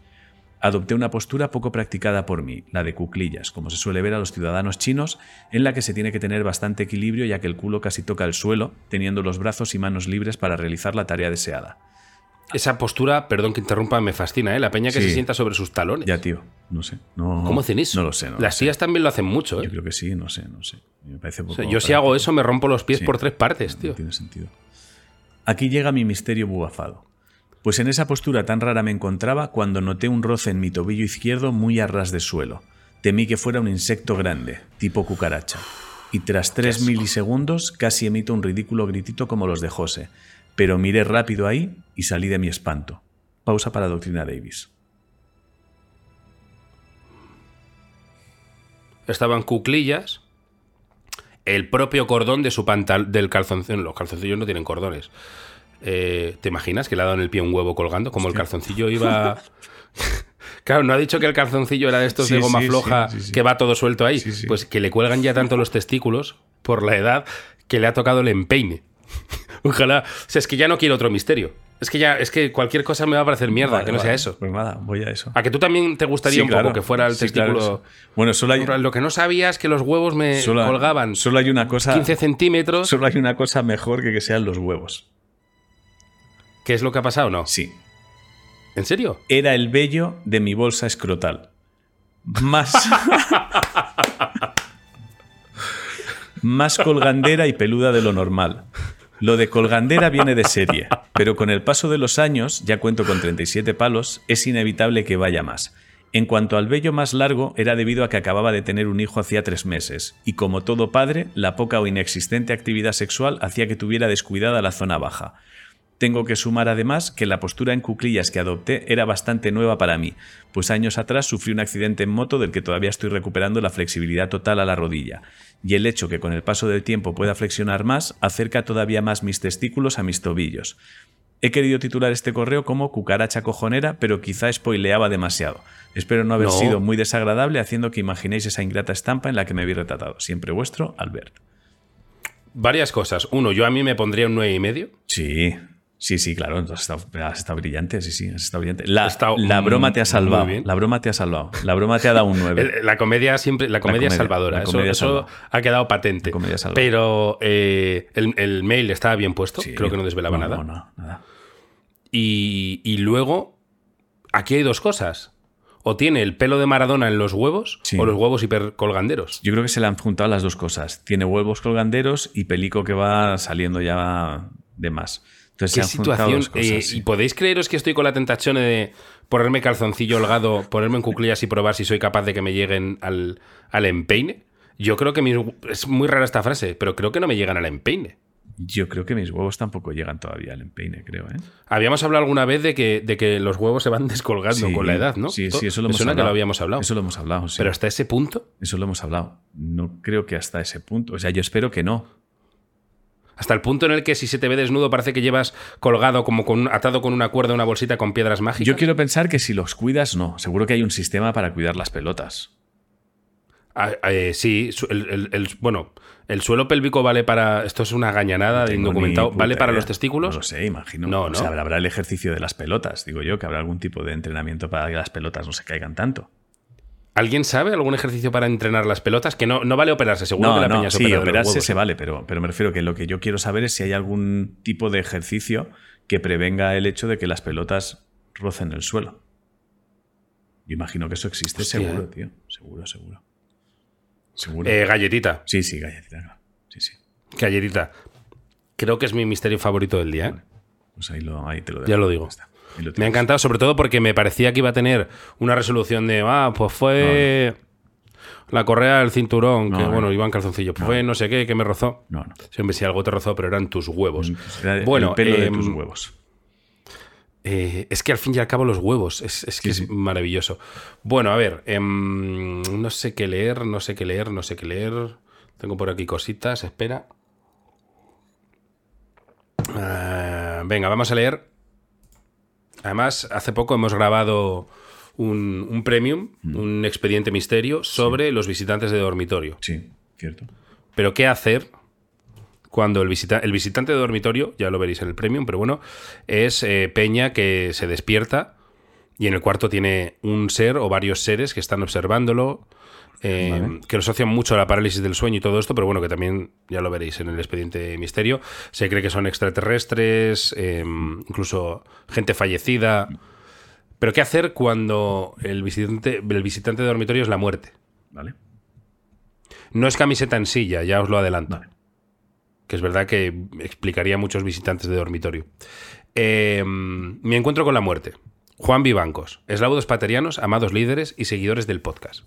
A: Adopté una postura poco practicada por mí, la de cuclillas, como se suele ver a los ciudadanos chinos, en la que se tiene que tener bastante equilibrio ya que el culo casi toca el suelo, teniendo los brazos y manos libres para realizar la tarea deseada.
B: Esa postura, perdón que interrumpa, me fascina, ¿eh? La peña que
A: Sí.
B: se sienta sobre sus talones.
A: Ya, tío, no sé. No,
B: ¿Cómo hacen eso?
A: No lo sé. No
B: Las tías también lo hacen mucho, ¿eh?
A: Yo creo que sí, no sé, no sé. Me parece
B: O
A: poco
B: sea, yo si hago eso me rompo los pies
A: Sí.
B: por tres partes,
A: No
B: tío.
A: tiene sentido. Aquí llega mi misterio bubafado. Pues en esa postura tan rara me encontraba cuando noté un roce en mi tobillo izquierdo muy a ras de suelo. Temí que fuera un insecto grande, tipo cucaracha. Y tras tres milisegundos casi emito un ridículo gritito como los de José. Pero miré rápido ahí y salí de mi espanto. Pausa para Doctrina Davis.
B: Estaban cuclillas. El propio cordón de su pantal del calzoncillo. Los calzoncillos no tienen cordones. Eh, ¿Te imaginas que le ha dado en el pie un huevo colgando? Como el calzoncillo iba. Claro, no ha dicho que el calzoncillo era de estos
A: Sí,
B: de goma
A: sí,
B: floja
A: sí,
B: que va todo suelto ahí. Pues que le cuelgan ya tanto los testículos por la edad que le ha tocado el empeine. Ojalá. O sea, es que ya no quiero otro misterio. Es que ya, es que cualquier cosa me va a parecer mierda,
A: Vale,
B: que no sea eso.
A: Pues nada, voy a eso.
B: A que tú también te gustaría un
A: claro.
B: poco que fuera el
A: claro,
B: testículo.
A: Bueno, solo hay,
B: Lo que no sabías es que los huevos me
A: solo,
B: colgaban
A: solo hay una cosa.
B: 15 centímetros.
A: Solo hay una cosa mejor que que sean los huevos.
B: ¿Qué es lo que ha pasado? No.
A: Sí.
B: ¿En serio?
A: Era el vello de mi bolsa escrotal. Más. más colgandera y peluda de lo normal. Lo de colgandera viene de serie, pero con el paso de los años, ya cuento con 37 palos, es inevitable que vaya más. En cuanto al vello más largo, era debido a que acababa de tener un hijo hacía tres meses, y como todo padre, la poca o inexistente actividad sexual hacía que tuviera descuidada la zona baja. Tengo que sumar además que la postura en cuclillas que adopté era bastante nueva para mí, pues años atrás sufrí un accidente en moto del que todavía estoy recuperando la flexibilidad total a la rodilla, y el hecho que con el paso del tiempo pueda flexionar más acerca todavía más mis testículos a mis tobillos. He querido titular este correo como cucaracha cojonera, pero quizá spoileaba demasiado. Espero no haber
B: No.
A: sido muy desagradable haciendo que imaginéis esa ingrata estampa en la que me vi retratado. Siempre vuestro, Albert.
B: Varias cosas. Uno, yo a mí me pondría un 9,5. y medio.
A: Sí, sí, sí, claro. Estado, has estado brillante, sí, sí, estado brillante. La, la broma te ha salvado. La broma te ha salvado. La broma te ha dado un 9.
B: El- La comedia siempre, la comedia, es
A: comedia,
B: salvadora.
A: la
B: Eso-
A: comedia
B: eso,
A: salva.
B: ha quedado patente.
A: La.
B: Pero eh, el, el mail estaba bien puesto.
A: Sí.
B: Creo que no desvelaba nada.
A: No, no, nada.
B: Y, y luego, aquí hay dos cosas. O tiene el pelo de Maradona en los huevos,
A: Sí.
B: o los huevos hipercolganderos.
A: Yo creo que se le han juntado las dos cosas. Tiene huevos colganderos y pelico que va saliendo ya de más. Entonces
B: ¿Qué situación? Eh. ¿Y podéis creeros que estoy con la tentación de ponerme calzoncillo holgado, ponerme en cuclillas y probar si soy capaz de que me lleguen al, al empeine? Yo creo que mis, es muy rara esta frase, pero creo que no me llegan al empeine.
A: Yo creo que mis huevos tampoco llegan todavía al empeine, creo, ¿eh?
B: Habíamos hablado alguna vez de que, de que los huevos se van descolgando
A: Sí,
B: con la edad, ¿no?
A: Sí, sí, eso lo hemos
B: suena
A: hablado.
B: que lo habíamos hablado.
A: Eso lo hemos hablado, sí.
B: Pero hasta ese punto,
A: Eso lo hemos hablado. No creo que hasta ese punto. O sea, yo espero que no.
B: Hasta el punto en el que si se te ve desnudo parece que llevas colgado como con, atado con una cuerda una bolsita con piedras mágicas.
A: Yo quiero pensar que si los cuidas, no. Seguro que hay un sistema para cuidar las pelotas.
B: Ah, eh, sí, el, el- el- bueno, el suelo pélvico vale para. Esto es una gañanada de indocumentado. ¿Vale para los testículos?
A: No lo sé, imagino.
B: No,
A: O sea,
B: no.
A: habrá el ejercicio de las pelotas, digo yo, que habrá algún tipo de entrenamiento para que las pelotas no se caigan tanto.
B: ¿Alguien sabe algún ejercicio para entrenar las pelotas? Que no, no vale operarse, seguro que la
A: no,
B: peña se
A: sí,
B: opera
A: operarse
B: huevos,
A: se
B: ¿eh?
A: vale, pero, pero me refiero que lo que yo quiero saber es si hay algún tipo de ejercicio que prevenga el hecho de que las pelotas rocen el suelo. Yo imagino que eso existe
B: Hostia,
A: seguro,
B: eh.
A: tío. Seguro, seguro. Seguro.
B: Eh, galletita,
A: sí, sí, galletita, claro. Sí, sí.
B: galletita. Creo que es mi misterio favorito del día. ¿eh?
A: Pues ahí, lo, ahí te lo dejo.
B: Ya lo digo.
A: Está.
B: Me ha encantado, sobre todo porque me parecía que iba a tener una resolución de, ah, pues fue la correa del cinturón, que
A: No, no.
B: bueno, iba en calzoncillo, pues fue no sé qué, que me rozó.
A: No, no.
B: Siempre si algo te rozó, pero eran tus huevos.
A: Era
B: Bueno,
A: el pelo de
B: em,
A: tus huevos.
B: Eh, es que al fin y al cabo los huevos, es, es que
A: Sí,
B: es maravilloso. Bueno, a ver, em, no sé qué leer, no sé qué leer, no sé qué leer. Tengo por aquí cositas, espera. Ah, venga, vamos a leer. Además, hace poco hemos grabado un, un premium,
A: Mm.
B: un expediente misterio sobre los visitantes de dormitorio.
A: Sí, cierto.
B: Pero ¿qué hacer cuando el, visita- el visitante de dormitorio, ya lo veréis en el premium, pero bueno, es eh, Peña que se despierta y en el cuarto tiene un ser o varios seres que están observándolo, eh,
A: Vale.
B: que lo asocian mucho a la parálisis del sueño y todo esto, pero bueno, que también ya lo veréis en el expediente misterio. Se cree que son extraterrestres, eh, incluso gente fallecida. Pero ¿qué hacer cuando el visitante, el visitante de dormitorio es la muerte?
A: Vale.
B: No es camiseta en silla, ya os lo adelanto.
A: Vale.
B: Que es verdad que explicaría a muchos visitantes de dormitorio. Eh, mi encuentro con la muerte. Juan Vivancos, eslaudos paterianos, amados líderes y seguidores del podcast.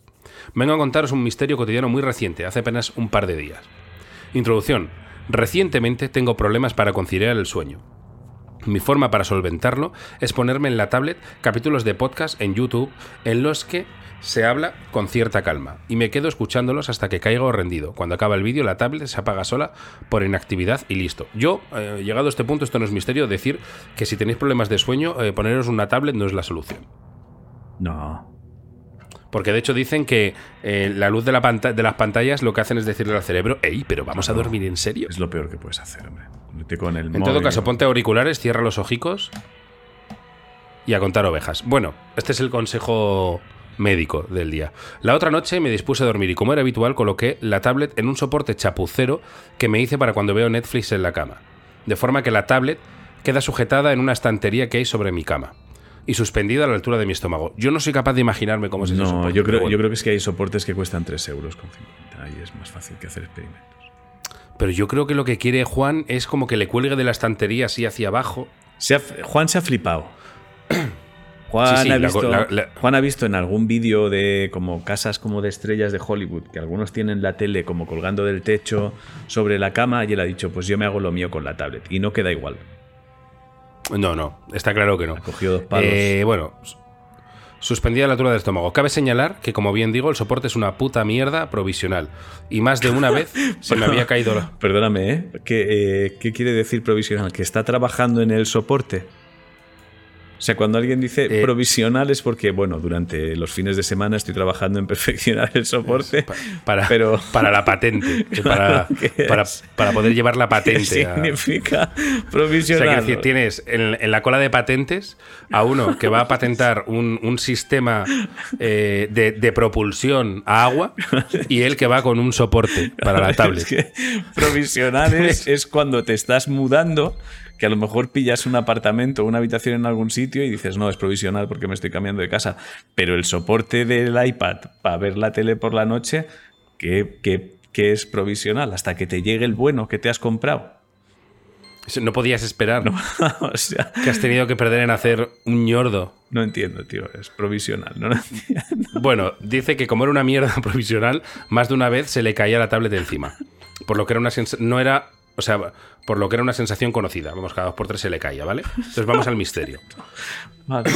B: Vengo a contaros un misterio cotidiano muy reciente, hace apenas un par de días. Introducción. Recientemente tengo problemas para conciliar el sueño. Mi forma para solventarlo es ponerme en la tablet capítulos de podcast en YouTube en los que se habla con cierta calma y me quedo escuchándolos hasta que caigo rendido. Cuando acaba el vídeo la tablet se apaga sola por inactividad y listo. Yo, eh, llegado a este punto, esto no es misterio, decir que si tenéis problemas de sueño, eh, poneros una tablet no es la solución.
A: No.
B: Porque de hecho dicen que eh, la luz de, la panta- de las pantallas lo que hacen es decirle al cerebro, ey, pero vamos a dormir en serio.
A: Es lo peor que puedes hacer, hombre. Ponerte con el
B: En todo caso, ponte auriculares, cierra los ojicos y a contar ovejas. Bueno, este es el consejo médico del día. La otra noche me dispuse a dormir y como era habitual coloqué la tablet en un soporte chapucero que me hice para cuando veo Netflix en la cama. De forma que la tablet queda sujetada en una estantería que hay sobre mi cama y suspendida a la altura de mi estómago. Yo no soy capaz de imaginarme cómo es ese
A: No,
B: soporte,
A: yo creo,
B: bueno.
A: yo creo que es que hay soportes que cuestan 3 euros con 50 y es más fácil que hacer experimentos.
B: Pero yo creo que lo que quiere Juan es como que le cuelgue de la estantería así hacia abajo
A: Se ha- Juan se ha flipado. Juan,
B: Sí, sí,
A: ha visto,
B: la- la-
A: Juan ha visto en algún vídeo de como casas como de estrellas de Hollywood, que algunos tienen la tele como colgando del techo sobre la cama y él ha dicho, pues yo me hago lo mío con la tablet. Y no queda igual.
B: No, no, está claro que no.
A: Ha cogido dos palos.
B: Eh, bueno, suspendida la altura del estómago. Cabe señalar que, como bien digo, el soporte es una puta mierda provisional. Y más de una vez se me había caído la...
A: Perdóname, ¿eh? ¿Qué, eh, qué quiere decir provisional? ¿Que está trabajando en el soporte? O sea, cuando alguien dice
B: Eh,
A: provisional es porque, bueno, durante los fines de semana estoy trabajando en perfeccionar el soporte.
B: pa- Para,
A: Pero-
B: para la patente. para,
A: ¿qué
B: para, poder llevar la
A: ¿Qué
B: patente. a-
A: significa
B: O sea,
A: provisional?
B: decir, tienes en, en la cola de patentes a uno que va a patentar un, un sistema eh, de, de propulsión a agua y él que va con un soporte para la
A: Es
B: tablet.
A: que provisional es, es cuando te estás mudando, que a lo mejor pillas un apartamento o una habitación en algún sitio y dices, no, es provisional porque me estoy cambiando de casa. Pero el soporte del iPad para ver la tele por la noche, ¿qué, qué- qué es provisional? Hasta que te llegue el bueno que te has comprado.
B: No podías esperar
A: o sea,
B: que has tenido que perder en hacer un ñordo.
A: no entiendo, tío, es provisional. No lo entiendo.
B: Bueno, dice que como era una mierda provisional, más de una vez se le caía la tablet encima. Por lo que era una no era, o sea, por lo que era una sensación conocida. Vamos, cada dos por tres se le caía, ¿vale? Entonces vamos al misterio.
A: Vale.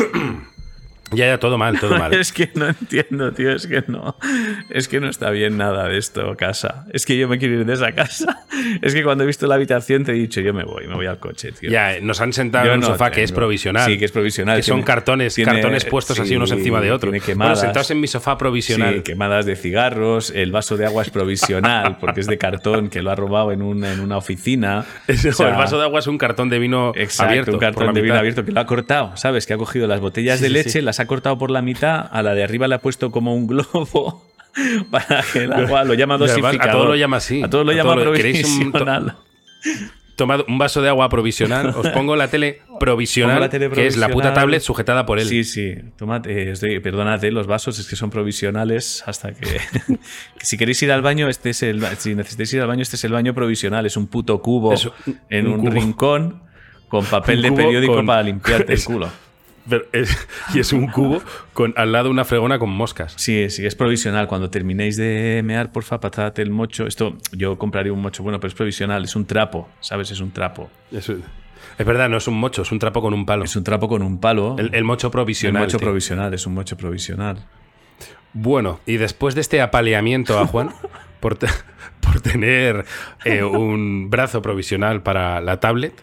B: Ya, ya, todo mal, todo mal.
A: Es que no entiendo, tío, es que no. Es que no está bien nada de esto, casa. Es que yo me quiero ir de esa casa. Es que cuando he visto la habitación te he dicho, yo me voy, me voy al coche, tío.
B: Ya, nos han sentado
A: Yo
B: en un
A: no
B: sofá que es
A: tengo.
B: provisional.
A: Sí, que es provisional.
B: Que son
A: Tiene-
B: cartones,
A: tiene-
B: cartones puestos así
A: sí,
B: unos encima de otros. Bueno, sentados en mi sofá provisional.
A: Sí, quemadas de cigarros, el vaso de agua es provisional porque es de cartón que lo ha robado en, un- en una oficina.
B: Eso,
A: O sea,
B: el vaso de agua es un cartón de vino
A: Exacto,
B: abierto.
A: un cartón de vino
B: mitad.
A: abierto que lo ha cortado, ¿sabes? Que ha cogido las botellas
B: Sí,
A: de leche,
B: sí.
A: Las ha cortado por la mitad, a la de arriba le ha puesto como un globo para que el agua lo llama dosificador.
B: a todo lo llama así.
A: A todo lo
B: A
A: llama
B: todo lo- ¿queréis un to-
A: provisional.
B: Tomad un vaso de agua provisional. Os pongo la tele provisional,
A: Pongo la tele
B: que es la puta
A: provisional.
B: tablet sujetada por él.
A: Sí, sí. Tómate, estoy, perdónate, los vasos es que son provisionales hasta que, que si queréis ir al baño, este es el si necesitáis ir al baño, este es el baño provisional, es un puto cubo en
B: un
A: un,
B: cubo.
A: rincón con papel de periódico
B: con-
A: para limpiarte el culo.
B: Pero es- y es un cubo con al lado una fregona con moscas.
A: Sí, sí, es provisional. Cuando terminéis de mear, porfa, patate el mocho. Esto, yo compraría un mocho bueno, pero es provisional. Es un trapo, ¿sabes? Es un trapo.
B: Es verdad, no es un mocho, es un trapo con un palo.
A: Es un trapo con un palo.
B: El, el mocho
A: el
B: provisional.
A: mocho
B: tío.
A: provisional, es un mocho provisional.
B: Bueno, y después de este apaleamiento a Juan por, te- por tener eh, un brazo provisional para la tablet,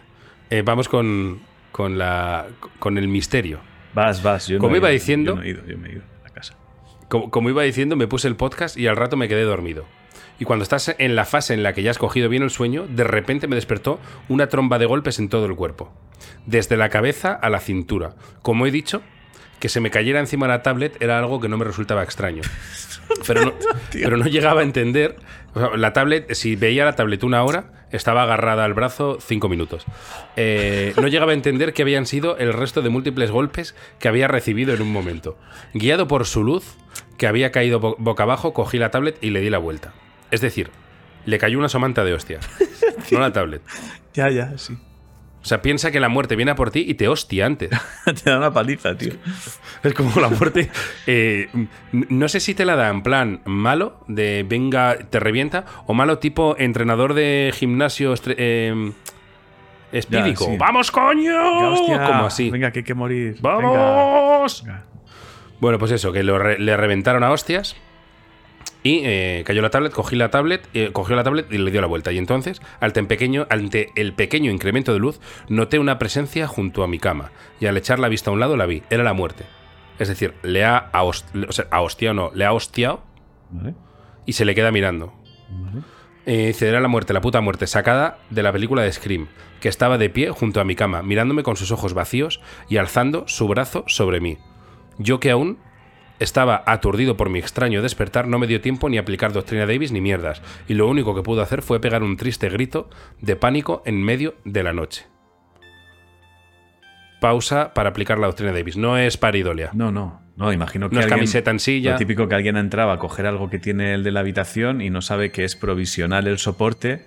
B: eh, vamos con, con, la, con el misterio.
A: Vas, vas. Yo
B: Como iba
A: ido,
B: diciendo-
A: Yo no he ido, yo me he ido a casa.
B: Como, como iba diciendo, me puse el podcast y al rato me quedé dormido. Y cuando estás en la fase en la que ya has cogido bien el sueño, de repente me despertó una tromba de golpes en todo el cuerpo. Desde la cabeza a la cintura. Como he dicho, que se me cayera encima la tablet era algo que no me resultaba extraño. Pero no, pero no llegaba a entender. o sea, la tablet, si veía la tablet una hora, estaba agarrada al brazo cinco minutos. Eh, no llegaba a entender que habían sido el resto de múltiples golpes que había recibido en un momento. Guiado por su luz, que había caído bo- boca abajo, cogí la tablet y le di la vuelta. Es decir, le cayó una somanta de hostia. no la tablet.
A: Ya, ya, sí.
B: O sea, piensa que la muerte viene a por ti y te hostia antes.
A: Te da una paliza, tío.
B: Es como la muerte. eh, no sé si te la da en plan malo, de venga, te revienta, o malo tipo entrenador de gimnasio eh, espídico.
A: sí.
B: ¡Vamos, coño! Como así.
A: Venga, que hay que morir. Venga.
B: ¡Vamos!
A: Venga.
B: Bueno, pues eso, que lo re- le reventaron a hostias. Y eh, cayó la tablet, cogí la tablet, eh, cogió la tablet y le dio la vuelta. Y entonces, ante, el pequeño, ante el pequeño incremento de luz, noté una presencia junto a mi cama. Y al echar la vista a un lado la vi. Era la muerte. Es decir, le ha ahost- o sea, ahostiado, no, le ha hostiado
A: Vale,
B: y se le queda mirando.
A: vale.
B: Eh, dice, era la muerte, la puta muerte, sacada de la película de Scream, que estaba de pie junto a mi cama, mirándome con sus ojos vacíos y alzando su brazo sobre mí. Yo que aún estaba aturdido por mi extraño despertar, no me dio tiempo ni aplicar doctrina Davis ni mierdas, y lo único que pude hacer fue pegar un triste grito de pánico en medio de la noche. Pausa para aplicar la doctrina Davis. No es paridolia.
A: No, no. No, imagino que
B: No es
A: alguien-
B: camiseta en silla.
A: Lo típico que alguien entraba a coger algo que tiene el de la habitación y no sabe que es provisional el soporte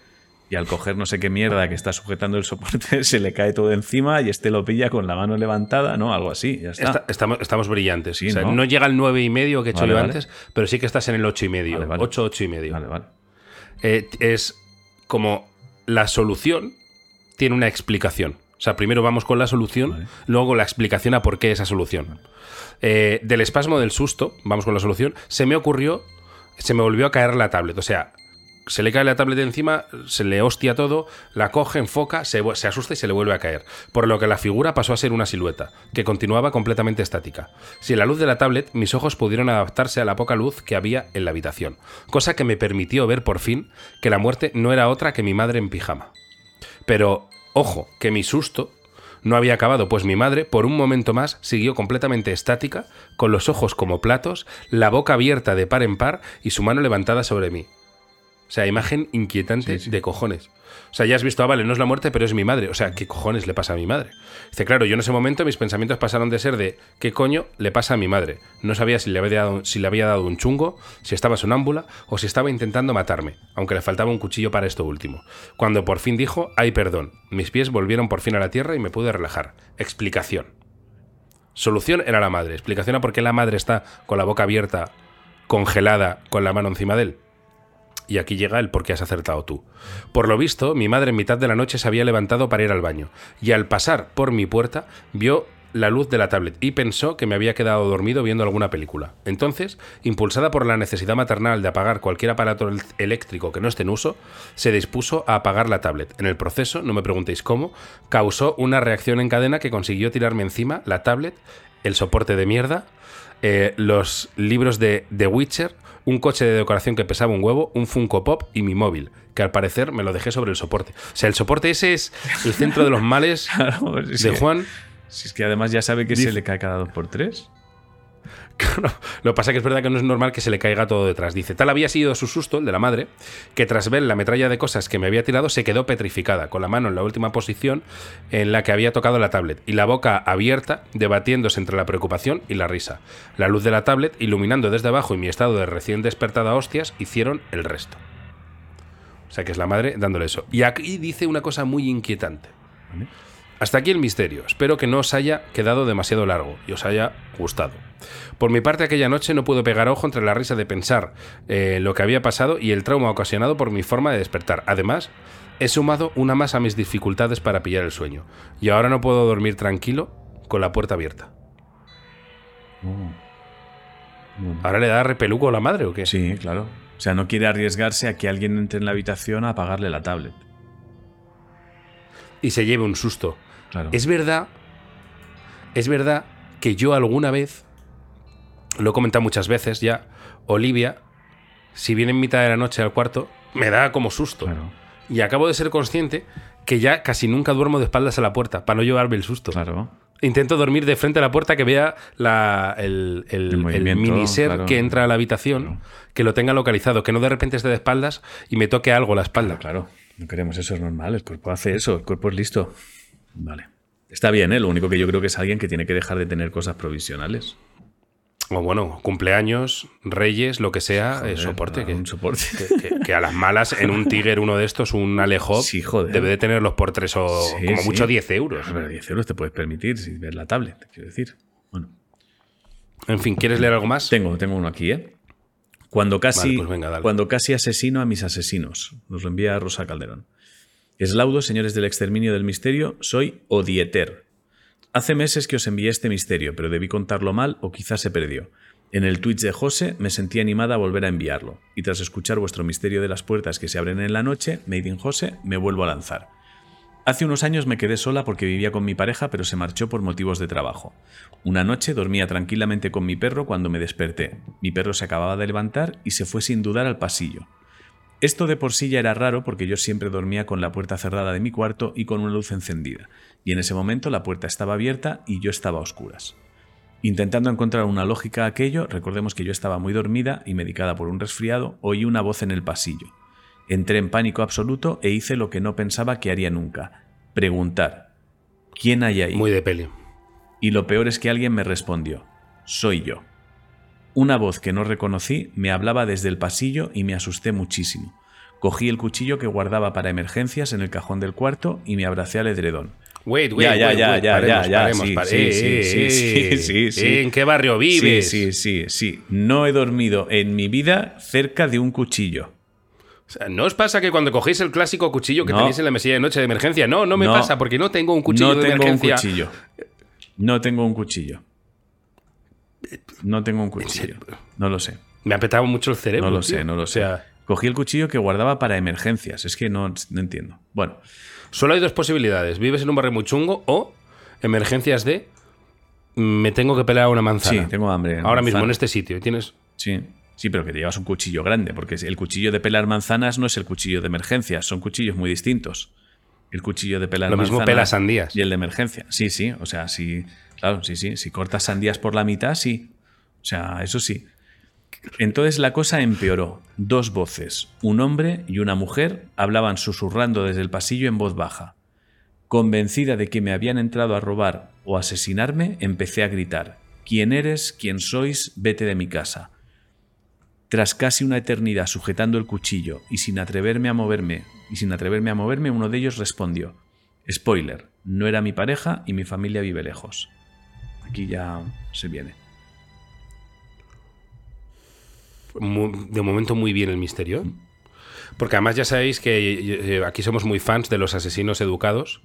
A: y al coger no sé qué mierda que está sujetando el soporte se le cae todo encima y este lo pilla con la mano levantada, ¿no? Algo así, ya está.
B: Esta- estamos, estamos brillantes.
A: Sí,
B: O sea,
A: ¿no?
B: ¿no? llega al 9 y medio que he hecho
A: Vale,
B: yo
A: vale.
B: antes, pero sí que estás en el 8 y medio.
A: Vale, vale.
B: 8, 8 y medio.
A: Vale, vale.
B: Eh, es como la solución tiene una explicación. O sea, primero vamos con la solución, luego la explicación a por qué esa solución. Eh, del espasmo del susto, vamos con la solución, se me ocurrió, se me volvió a caer la tablet. O sea, se le cae la tablet encima, se le hostia todo, la coge, enfoca, se, se asusta y se le vuelve a caer. Por lo que la figura pasó a ser una silueta, que continuaba completamente estática. Sin la luz de la tablet, mis ojos pudieron adaptarse a la poca luz que había en la habitación. Cosa que me permitió ver por fin que la muerte no era otra que mi madre en pijama. Pero, ojo, que mi susto no había acabado, pues mi madre, por un momento más, siguió completamente estática, con los ojos como platos, la boca abierta de par en par y su mano levantada sobre mí. O sea, imagen inquietante
A: Sí, sí.
B: de cojones. O sea, ya has visto, ah, vale, no es la muerte, pero es mi madre. O sea, ¿qué cojones le pasa a mi madre? Dice, claro, yo en ese momento mis pensamientos pasaron de ser de ¿qué coño le pasa a mi madre? No sabía si le había dado, si le había dado un chungo, si estaba sonámbula o si estaba intentando matarme, aunque le faltaba un cuchillo para esto último. Cuando por fin dijo, ay, perdón, mis pies volvieron por fin a la tierra y me pude relajar. Explicación. Solución era la madre. Explicación a por qué la madre está con la boca abierta, congelada, con la mano encima de él. Y aquí llega el por qué has acertado tú. Por lo visto, mi madre en mitad de la noche se había levantado para ir al baño, y al pasar por mi puerta vio la luz de la tablet y pensó que me había quedado dormido viendo alguna película. Entonces, impulsada por la necesidad maternal de apagar cualquier aparato el- eléctrico que no esté en uso, se dispuso a apagar la tablet. En el proceso, no me preguntéis cómo, causó una reacción en cadena que consiguió tirarme encima la tablet, el soporte de mierda, eh, los libros de The Witcher, un coche de decoración que pesaba un huevo, un Funko Pop y mi móvil, que al parecer me lo dejé sobre el soporte. O sea, el soporte ese es el centro de los males de Juan.
A: Si es que además ya sabe que
B: Dice-
A: se le cae cada dos por tres.
B: Claro, Lo que pasa es que es verdad que no es normal que se le caiga todo detrás. Dice, tal había sido su susto, el de la madre, que tras ver la metralla de cosas que me había tirado se quedó petrificada, con la mano en la última posición en la que había tocado la tablet y la boca abierta, debatiéndose entre la preocupación y la risa. La luz de la tablet, iluminando desde abajo y mi estado de recién despertada hostias, hicieron el resto. O sea que es la madre dándole eso. Y aquí dice una cosa muy inquietante. Hasta aquí el misterio. Espero que no os haya quedado demasiado largo y os haya gustado. Por mi parte, aquella noche no pude pegar ojo entre la risa de pensar eh, lo que había pasado y el trauma ocasionado por mi forma de despertar. Además, he sumado una más a mis dificultades para pillar el sueño. Y ahora no puedo dormir tranquilo con la puerta abierta.
A: Bueno.
B: ¿Ahora le da repeluco a la madre o qué?
A: Sí, claro. O sea, no quiere arriesgarse a que alguien entre en la habitación a apagarle la tablet.
B: Y se lleve un susto.
A: Claro.
B: Es verdad, es verdad que yo alguna vez, lo he comentado muchas veces ya, Olivia, si viene en mitad de la noche al cuarto, me da como susto.
A: Claro,
B: Y acabo de ser consciente que ya casi nunca duermo de espaldas a la puerta, para no llevarme el susto.
A: claro.
B: Intento dormir de frente a la puerta que vea la- el, el-
A: El
B: el
A: movimiento,
B: mini ser
A: claro.
B: que entra a la habitación,
A: Claro.
B: que lo tenga localizado, que no de repente esté de espaldas y me toque algo la espalda.
A: Claro, no queremos eso, es normal. El cuerpo hace eso, el cuerpo es listo. Vale. Está bien, ¿eh? Lo único que yo creo que es alguien que tiene que dejar de tener cosas provisionales.
B: O bueno, cumpleaños, reyes, lo que sea, eh,
A: Joder,
B: soporte.
A: ah,
B: Que,
A: Un soporte.
B: que- que- que a las malas, en un Tiger uno de estos, un Alejo,
A: Sí,
B: debe de tenerlos por tres o
A: Sí,
B: como
A: sí.
B: mucho 10 euros.
A: Pero 10 euros te puedes permitir si ves la tablet, quiero decir. Bueno,
B: En fin, ¿quieres leer algo más?
A: tengo, tengo uno aquí, ¿eh? Cuando casi,
B: Vale, pues venga,
A: cuando casi asesino a mis asesinos. Nos lo envía Rosa Calderón. Eslaudo, señores del exterminio del misterio, soy Odieter. Hace meses que os envié este misterio, pero debí contarlo mal o quizás se perdió. En el Twitch de José me sentí animada a volver a enviarlo, y tras escuchar vuestro misterio de las puertas que se abren en la noche, Made in José, me vuelvo a lanzar. Hace unos años me quedé sola porque vivía con mi pareja, pero se marchó por motivos de trabajo. Una noche dormía tranquilamente con mi perro cuando me desperté. Mi perro se acababa de levantar y se fue sin dudar al pasillo. Esto de por sí ya era raro porque yo siempre dormía con la puerta cerrada de mi cuarto y con una luz encendida, y en ese momento la puerta estaba abierta y yo estaba a oscuras. Intentando encontrar una lógica a aquello, recordemos que yo estaba muy dormida y medicada por un resfriado, oí una voz en el pasillo. Entré en pánico absoluto e hice lo que no pensaba que haría nunca. Preguntar. ¿Quién hay ahí?
B: Muy de peli.
A: Y lo peor es que alguien me respondió. Soy yo. Una voz que no reconocí me hablaba desde el pasillo y me asusté muchísimo. Cogí el cuchillo que guardaba para emergencias en el cajón del cuarto y me abracé al edredón.
B: Wait, wait,
A: Ya, ya,
B: wait,
A: ya,
B: wait,
A: ya,
B: paremos,
A: ya, ya,
B: paremos,
A: sí,
B: pare-
A: sí,
B: eh,
A: sí, sí,
B: eh,
A: sí, sí,
B: eh, ¿En qué barrio vives?
A: Sí, sí, sí, sí. No he dormido en mi vida cerca de un cuchillo.
B: O sea, ¿No os pasa que cuando cogéis el clásico cuchillo que
A: No.
B: tenéis en la mesilla de noche de emergencia? No, no me
A: No.
B: pasa porque no tengo un cuchillo
A: no
B: de
A: tengo
B: emergencia.
A: un cuchillo. No tengo un cuchillo. No tengo un cuchillo. No lo sé.
B: Me ha petado mucho el cerebro.
A: No lo
B: tío.
A: sé, no lo
B: O
A: sé.
B: sea,
A: Cogí el cuchillo que guardaba para emergencias. Es que no, no entiendo. Bueno,
B: solo hay dos posibilidades. Vives en un barrio muy chungo o emergencias de me tengo que pelear una manzana.
A: sí, tengo hambre.
B: Ahora mismo en este sitio. Tienes
A: Sí, sí, pero que te llevas un cuchillo grande, porque el cuchillo de pelar manzanas no es el cuchillo de emergencias, son cuchillos muy distintos. El cuchillo de pelar
B: Lo mismo
A: manzanas
B: pela sandías.
A: Y el de emergencia. Sí, sí, o sea, sí, claro, sí, sí. Si cortas sandías por la mitad, sí. O sea, eso sí. Entonces la cosa empeoró. Dos voces, un hombre y una mujer, hablaban susurrando desde el pasillo en voz baja. Convencida de que me habían entrado a robar o asesinarme, empecé a gritar. ¿Quién eres? ¿Quién sois? Vete de mi casa. Tras casi una eternidad sujetando el cuchillo y sin atreverme a moverme, y sin atreverme a moverme, uno de ellos respondió: Spoiler, no era mi pareja y mi familia vive lejos. Aquí ya se viene.
B: De momento muy bien el misterio. Porque además ya sabéis que eh, aquí somos muy fans de los asesinos educados,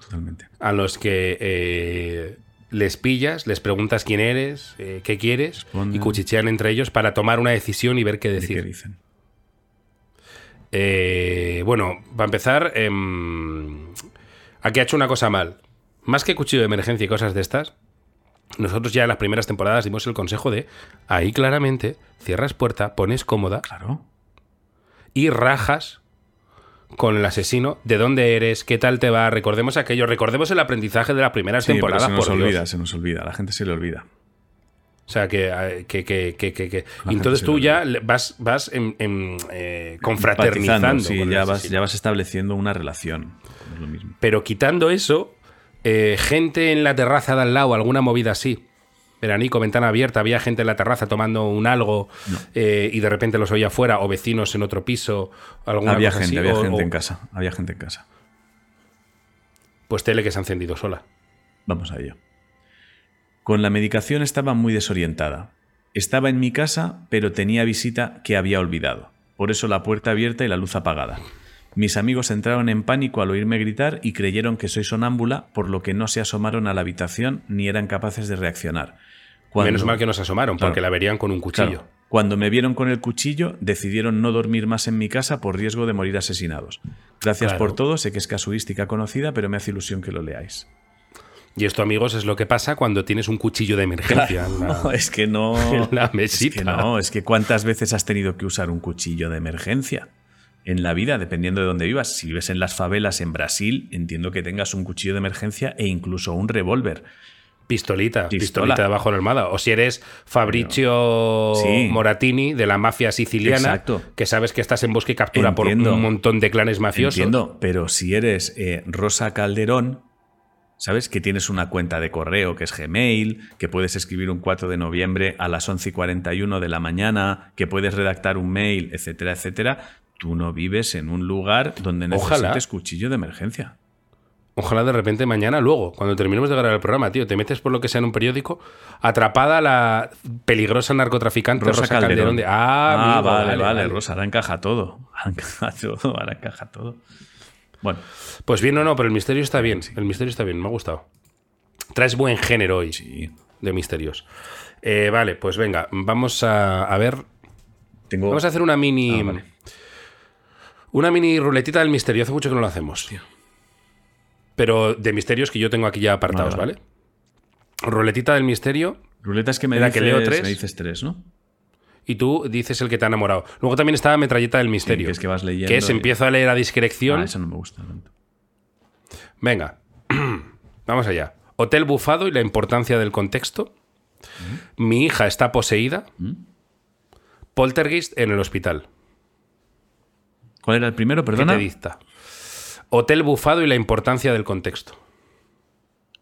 A: Totalmente.
B: a los que eh, les pillas, les preguntas quién eres, eh, qué quieres,
A: Responden.
B: y cuchichean entre ellos para tomar una decisión y ver qué
A: ¿De
B: decir.
A: qué dicen?
B: Eh, bueno, para empezar, em, aquí ha hecho una cosa mal. Más que cuchillo de emergencia y cosas de estas, nosotros ya en las primeras temporadas dimos el consejo de ahí claramente cierras puerta, pones cómoda
A: Claro.
B: y rajas con el asesino de dónde eres, qué tal te va. Recordemos aquello, recordemos el aprendizaje de las primeras
A: Sí, pero
B: temporadas.
A: se nos
B: por Dios.
A: olvida, se nos olvida. La gente se le olvida.
B: O sea, que, eh, que, que, que, entonces tú
A: se
B: ya vas, vas en, en, eh, confraternizando.
A: Sí,
B: con
A: ya vas,
B: asesino.
A: ya vas estableciendo una relación. No es lo mismo.
B: Pero quitando eso, eh, gente en la terraza de al lado, alguna movida así. Veranico, ventana abierta, había gente en la terraza tomando un algo eh, y de repente los oía afuera, o vecinos en otro piso, alguna
A: Había
B: cosa
A: gente,
B: así,
A: había
B: o-
A: gente
B: o-
A: en casa. Había gente en casa.
B: Pues tele que se ha encendido sola.
A: Vamos a ello. Con la medicación estaba muy desorientada. Estaba en mi casa, pero tenía visita que había olvidado. Por eso la puerta abierta y la luz apagada. Mis amigos entraron en pánico al oírme gritar y creyeron que soy sonámbula, por lo que no se asomaron a la habitación ni eran capaces de reaccionar. Cuando-
B: Menos mal que nos asomaron,
A: Claro.
B: porque la verían con un cuchillo.
A: Claro, Cuando me vieron con el cuchillo, decidieron no dormir más en mi casa por riesgo de morir asesinados. Gracias
B: Claro.
A: por todo, sé que es casuística conocida, pero me hace ilusión que lo leáis.
B: Y esto, amigos, es lo que pasa cuando tienes un cuchillo de emergencia. en la-
A: No, es que no.
B: en la
A: Es que
B: mesita.
A: no, es que cuántas veces has tenido que usar un cuchillo de emergencia en la vida, dependiendo de dónde vivas. Si vives en las favelas en Brasil, entiendo que tengas un cuchillo de emergencia e incluso un revólver.
B: Pistolita,
A: Pistola.
B: pistolita debajo de la almohada. O si eres Fabricio
A: Sí.
B: Moratini de la mafia siciliana,
A: Exacto.
B: que sabes que estás en bosque y captura por un montón de clanes mafiosos.
A: Entiendo, pero si eres eh, Rosa Calderón, ¿sabes? Que tienes una cuenta de correo que es Gmail, que puedes escribir un 4 de noviembre a las 11 y 41 de la mañana, que puedes redactar un mail, etcétera, etcétera. Tú no vives en un lugar donde
B: Ojalá.
A: necesites cuchillo de emergencia.
B: Ojalá de repente mañana, luego, cuando terminemos de grabar el programa, tío, te metes por lo que sea en un periódico, atrapada la peligrosa narcotraficante Rosa, Calderón. de, ah, amigo,
A: vale, vale, Rosa, ahora encaja todo. Ahora encaja todo, ahora encaja todo. Bueno,
B: Pues bien, no, no, pero el misterio está bien. El misterio está bien, me ha gustado. Traes buen género hoy
A: sí.
B: de misterios. Eh, vale, pues venga, vamos a, a ver.
A: Tengo.
B: Vamos a hacer una mini.
A: Ah, vale.
B: Una mini ruletita del misterio. Hace mucho que no lo hacemos. Pero de misterios que yo tengo aquí ya apartados,
A: Vale,
B: ¿vale? Ruletita del misterio.
A: Ruletas que me dices,
B: que leo tres.
A: me dices tres, ¿no?
B: Y tú dices el que te ha enamorado. Luego también está metralleta del misterio.
A: que es que vas leyendo
B: Que es
A: y-
B: empiezo a leer a discreción.
A: Ah, eso no me gusta tanto.
B: Venga, vamos allá. Hotel bufado y la importancia del contexto. Mi hija está poseída. Poltergeist en el hospital.
A: ¿Cuál era el primero?
B: ¿Qué
A: Perdona.
B: te dicta? Hotel bufado y la importancia del contexto.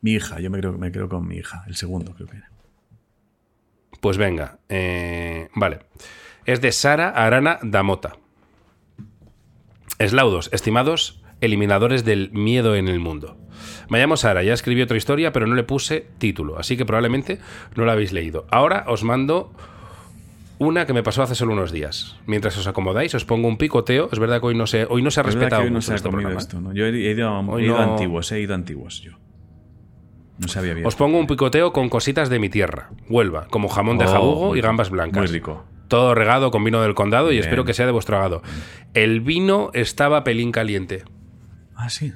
A: Mi hija, yo me creo, me creo con mi hija. El segundo creo que era.
B: Pues venga, eh, vale. Es de Sara Arana Damota. Eslaudos, estimados eliminadores del miedo en el mundo. Me llamo Sara, ya escribí otra historia, pero no le puse título, así que probablemente no la habéis leído. Ahora os mando una que me pasó hace solo unos días. Mientras os acomodáis, os pongo un picoteo. Es verdad que hoy no se, hoy no se ha
A: Es
B: respetado
A: que hoy no
B: mucho
A: se ha
B: este
A: comido esto, ¿no? Yo he, he ido, a-
B: Hoy
A: he ido a
B: no-
A: antiguos, he ido antiguos yo. No sabía bien.
B: Os pongo un picoteo con cositas de mi tierra, Huelva, como jamón de
A: Oh,
B: jabugo y gambas blancas.
A: Muy rico.
B: Todo regado con vino del condado y espero que sea de vuestro agrado. El vino estaba pelín caliente.
A: Ah, sí.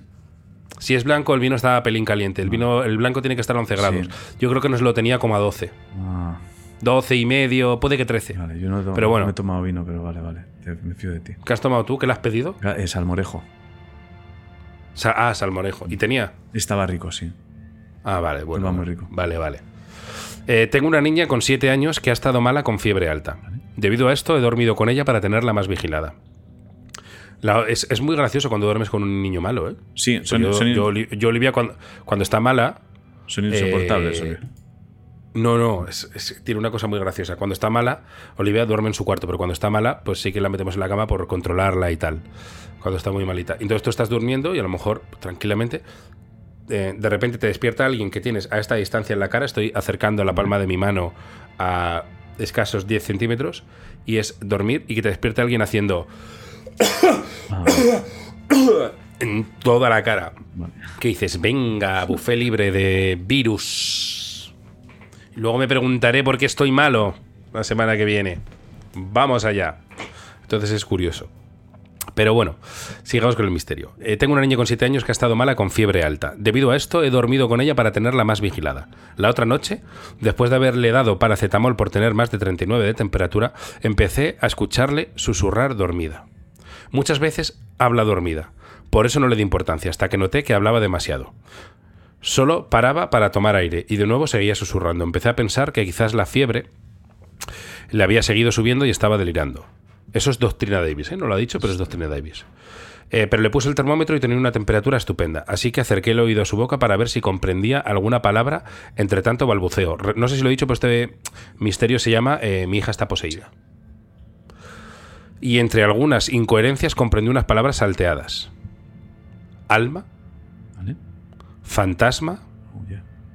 B: Si es blanco, el vino estaba pelín caliente. El vino, el blanco tiene que estar a 11 grados. Yo creo que nos lo tenía como a 12.
A: Ah,
B: 12 y medio, puede que 13.
A: vale, yo no, he to-
B: Pero bueno.
A: no he tomado vino, pero vale, vale. Te- me fío de ti.
B: ¿Qué has tomado tú? ¿Qué le has pedido?
A: Es salmorejo.
B: Sa- ah, salmorejo. ¿Y tenía?
A: Estaba rico, sí.
B: Ah, vale, bueno.
A: Estaba muy rico.
B: Vale, vale. Eh, tengo una niña con 7 años que ha estado mala con fiebre alta. Debido a esto, he dormido con ella para tenerla más vigilada. La- es, es muy gracioso cuando duermes con un niño malo, ¿eh?
A: Sí, son,
B: yo,
A: son,
B: yo, Oli- yo, Olivia, cuando, cuando está mala,
A: son insoportables.
B: eh. No, no, es- es- tiene una cosa muy graciosa. Cuando está mala, Olivia duerme en su cuarto, pero cuando está mala, pues sí que la metemos en la cama por controlarla y tal. Cuando está muy malita. Entonces tú estás durmiendo y a lo mejor, tranquilamente, eh, de repente te despierta alguien que tienes a esta distancia en la cara. Estoy acercando la palma de mi mano a escasos 10 centímetros y es dormir y que te despierte alguien haciendo
A: Ah,
B: en toda la cara.
A: vale.
B: ¿Qué dices? Venga, buffet libre de virus. Luego me preguntaré por qué estoy malo la semana que viene. Vamos allá. Entonces es curioso. Pero bueno, sigamos con el misterio. Eh, tengo una niña con 7 años que ha estado mala con fiebre alta. Debido a esto, he dormido con ella para tenerla más vigilada. La otra noche, después de haberle dado paracetamol por tener más de 39 de temperatura, empecé a escucharle susurrar dormida. Muchas veces habla dormida. Por eso no le di importancia, hasta que noté que hablaba demasiado. Solo paraba para tomar aire y de nuevo seguía susurrando. Empecé a pensar que quizás la fiebre le había seguido subiendo y estaba delirando. Eso es doctrina Davis, ¿eh? no lo ha dicho, pero es doctrina Davis. Eh, pero le puse el termómetro y tenía una temperatura estupenda, así que acerqué el oído a su boca para ver si comprendía alguna palabra entre tanto balbuceo. No sé si lo he dicho, pero este misterio se llama eh, Mi hija está poseída. Y entre algunas incoherencias comprendí unas palabras salteadas. Alma. Fantasma,
A: Oh,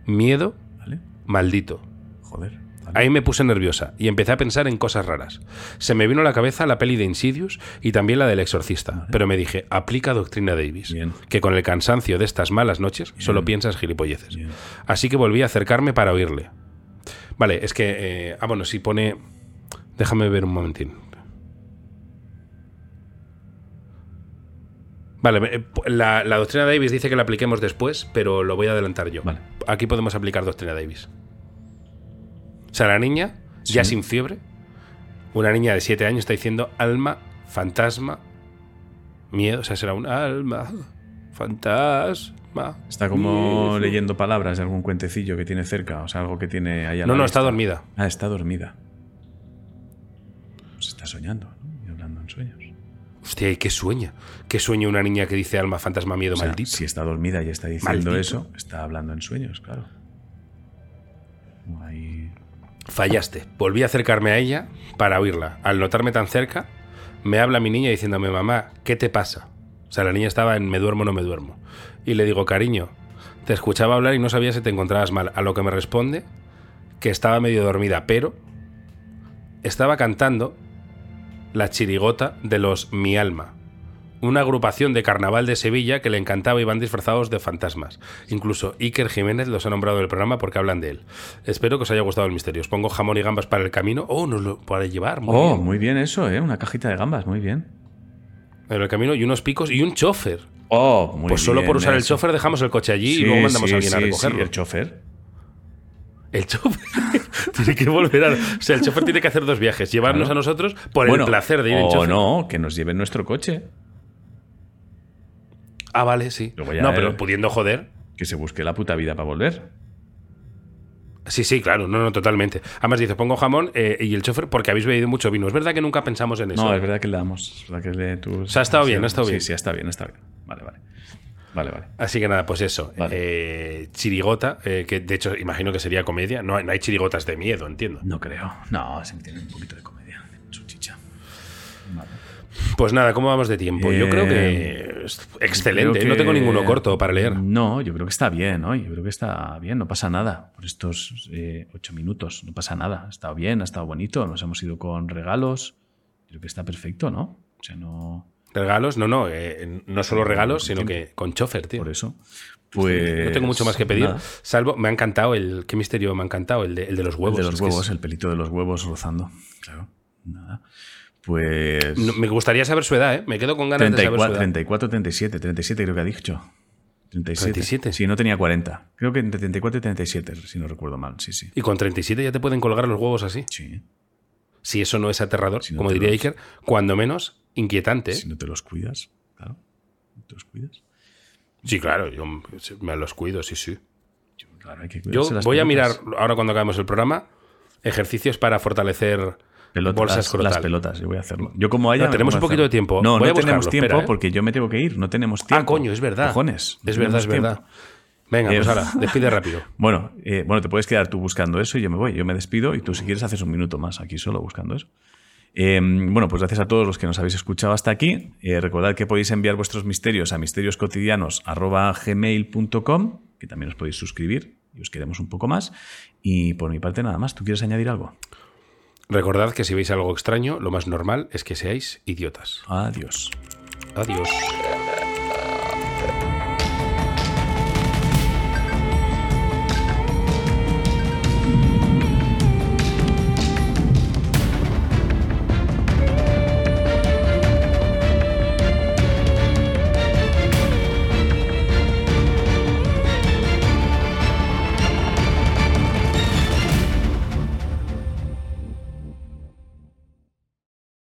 B: miedo,
A: ¿Vale?
B: maldito.
A: Joder.
B: Ahí me puse nerviosa y empecé a pensar en cosas raras. Se me vino a la cabeza la peli de Insidious y también la del exorcista, pero me dije, aplica doctrina Davis,
A: Bien.
B: que con el cansancio de estas malas noches solo piensas gilipolleces.
A: Bien.
B: Así que volví a acercarme para oírle. Vale, es que... eh, ah, bueno, si pone... Déjame ver un momentín. Vale, eh, la, la doctrina Davis dice que la apliquemos después, pero lo voy a adelantar yo.
A: Vale.
B: Aquí podemos aplicar doctrina Davis. O sea, la niña, ya sin fiebre, una niña de 7 años está diciendo alma, fantasma, miedo. O sea, será un alma, fantasma.
A: Está como
B: miedo.
A: leyendo palabras de algún cuentecillo que tiene cerca, o sea, algo que tiene ahí a
B: No, no, está dormida.
A: Ah, está dormida. Pues está soñando, ¿no? Y hablando en sueños.
B: Hostia, ¿y qué sueña? ¿Qué sueña una niña que dice alma, fantasma, miedo,
A: O sea,
B: maldito?
A: si está dormida y está diciendo
B: Maldito.
A: eso, está hablando en sueños, claro. Ahí...
B: Fallaste. Volví a acercarme a ella para oírla. Al notarme tan cerca, me habla mi niña diciéndome, mamá, ¿qué te pasa? O sea, la niña estaba en me duermo, no me duermo. Y le digo, cariño, te escuchaba hablar y no sabía si te encontrabas mal. A lo que me responde que estaba medio dormida, pero estaba cantando la chirigota de los Mi Alma, una agrupación de carnaval de Sevilla que le encantaba y van disfrazados de fantasmas. Incluso Iker Jiménez los ha nombrado en el programa porque hablan de él. Espero que os haya gustado el misterio. Os pongo jamón y gambas para el camino. Oh, nos lo puede llevar. Muy
A: oh,
B: bien.
A: muy bien eso, ¿eh? Una cajita de gambas, muy bien.
B: En el camino y unos picos y un chofer.
A: Oh, muy
B: pues solo
A: bien
B: por usar el chofer dejamos el coche allí
A: Sí,
B: y luego mandamos
A: sí,
B: a alguien a recogerlo.
A: el chofer.
B: El chofer tiene que volver a. O sea, el chofer tiene que hacer dos viajes: llevarnos
A: Claro.
B: a nosotros por
A: Bueno,
B: el placer de ir en
A: o
B: chofer.
A: no, que nos lleven nuestro coche.
B: Ah, vale, sí. No, pero pudiendo joder.
A: Que se busque la puta vida para volver.
B: Sí, sí, claro, no, no, totalmente. Además dice, pongo jamón eh, y el chofer porque habéis bebido mucho vino. Es verdad que nunca pensamos en eso.
A: No, es verdad que le damos. Es verdad que le, tú,
B: O sea, ha estado bien, ha estado
A: sí,
B: bien.
A: Sí, está bien, está bien. Vale, vale. Vale, vale.
B: Así que nada, pues eso.
A: Vale.
B: Eh, chirigota, eh, que de hecho imagino que sería comedia. No, hay- no hay chirigotas de miedo, entiendo.
A: No creo. No, se tiene un poquito de comedia. Su chicha. Vale.
B: Pues nada, ¿cómo vamos de tiempo? Yo creo que
A: Eh,
B: excelente.
A: Creo
B: No tengo ninguno corto para leer.
A: No, yo creo que está bien, ¿no? Yo creo que está bien, no pasa nada por estos eh, ocho minutos, no pasa nada. Ha estado bien, ha estado bonito, nos hemos ido con regalos. Creo que está perfecto, ¿no? O sea, no.
B: Regalos, no, no. eh, no solo regalos, sino que con chofer, tío.
A: Por eso. Pues.
B: No tengo mucho más que pedir.
A: nada.
B: Salvo, me ha encantado el. ¿Qué misterio me ha encantado? El de, el de los
A: El
B: huevos.
A: de los huevos,
B: es-
A: el pelito de los huevos rozando. Claro. Nada. Pues.
B: No, me gustaría saber su edad, ¿eh? Me quedo con ganas de saber su
A: 34,
B: edad.
A: 34, 37. 37 creo que ha dicho. 37.
B: 37.
A: Sí, no tenía 40. Creo que entre 34 y 37, si no recuerdo mal. Sí, sí.
B: Y con 37 ya te pueden colgar los huevos así.
A: Sí.
B: Si eso no es aterrador,
A: Si no
B: como diría Iker, cuando menos inquietante.
A: Si no te los cuidas, claro. No te los cuidas.
B: Sí, claro, yo me los cuido, sí, sí.
A: Yo, claro, hay que
B: Yo
A: cuidarse las
B: voy a mirar, ahora cuando acabemos el programa, ejercicios para fortalecer
A: Pelotas,
B: bolsas
A: las, las pelotas, yo voy a hacerlo. Yo como haya.
B: No, tenemos un poquito de tiempo.
A: No,
B: Voy
A: no
B: a
A: tenemos
B: buscarlo,
A: tiempo
B: espera, ¿eh?
A: porque yo me tengo que ir. No tenemos tiempo.
B: Ah, coño, es verdad.
A: Cojones. no
B: Es verdad, es verdad.
A: tiempo.
B: Venga, pues ahora, despide rápido.
A: Bueno, eh, bueno, te puedes quedar tú buscando eso y yo me voy. Yo me despido y tú, si quieres, haces un minuto más aquí solo buscando eso. Eh, bueno, pues gracias a todos los que nos habéis escuchado hasta aquí. Eh, recordad que podéis enviar vuestros misterios a misterioscotidianos.gmail.com, que también os podéis suscribir y os queremos un poco más. Y por mi parte, nada más. ¿Tú quieres añadir algo?
B: Recordad que si veis algo extraño, lo más normal es que seáis idiotas.
A: Adiós.
B: Adiós.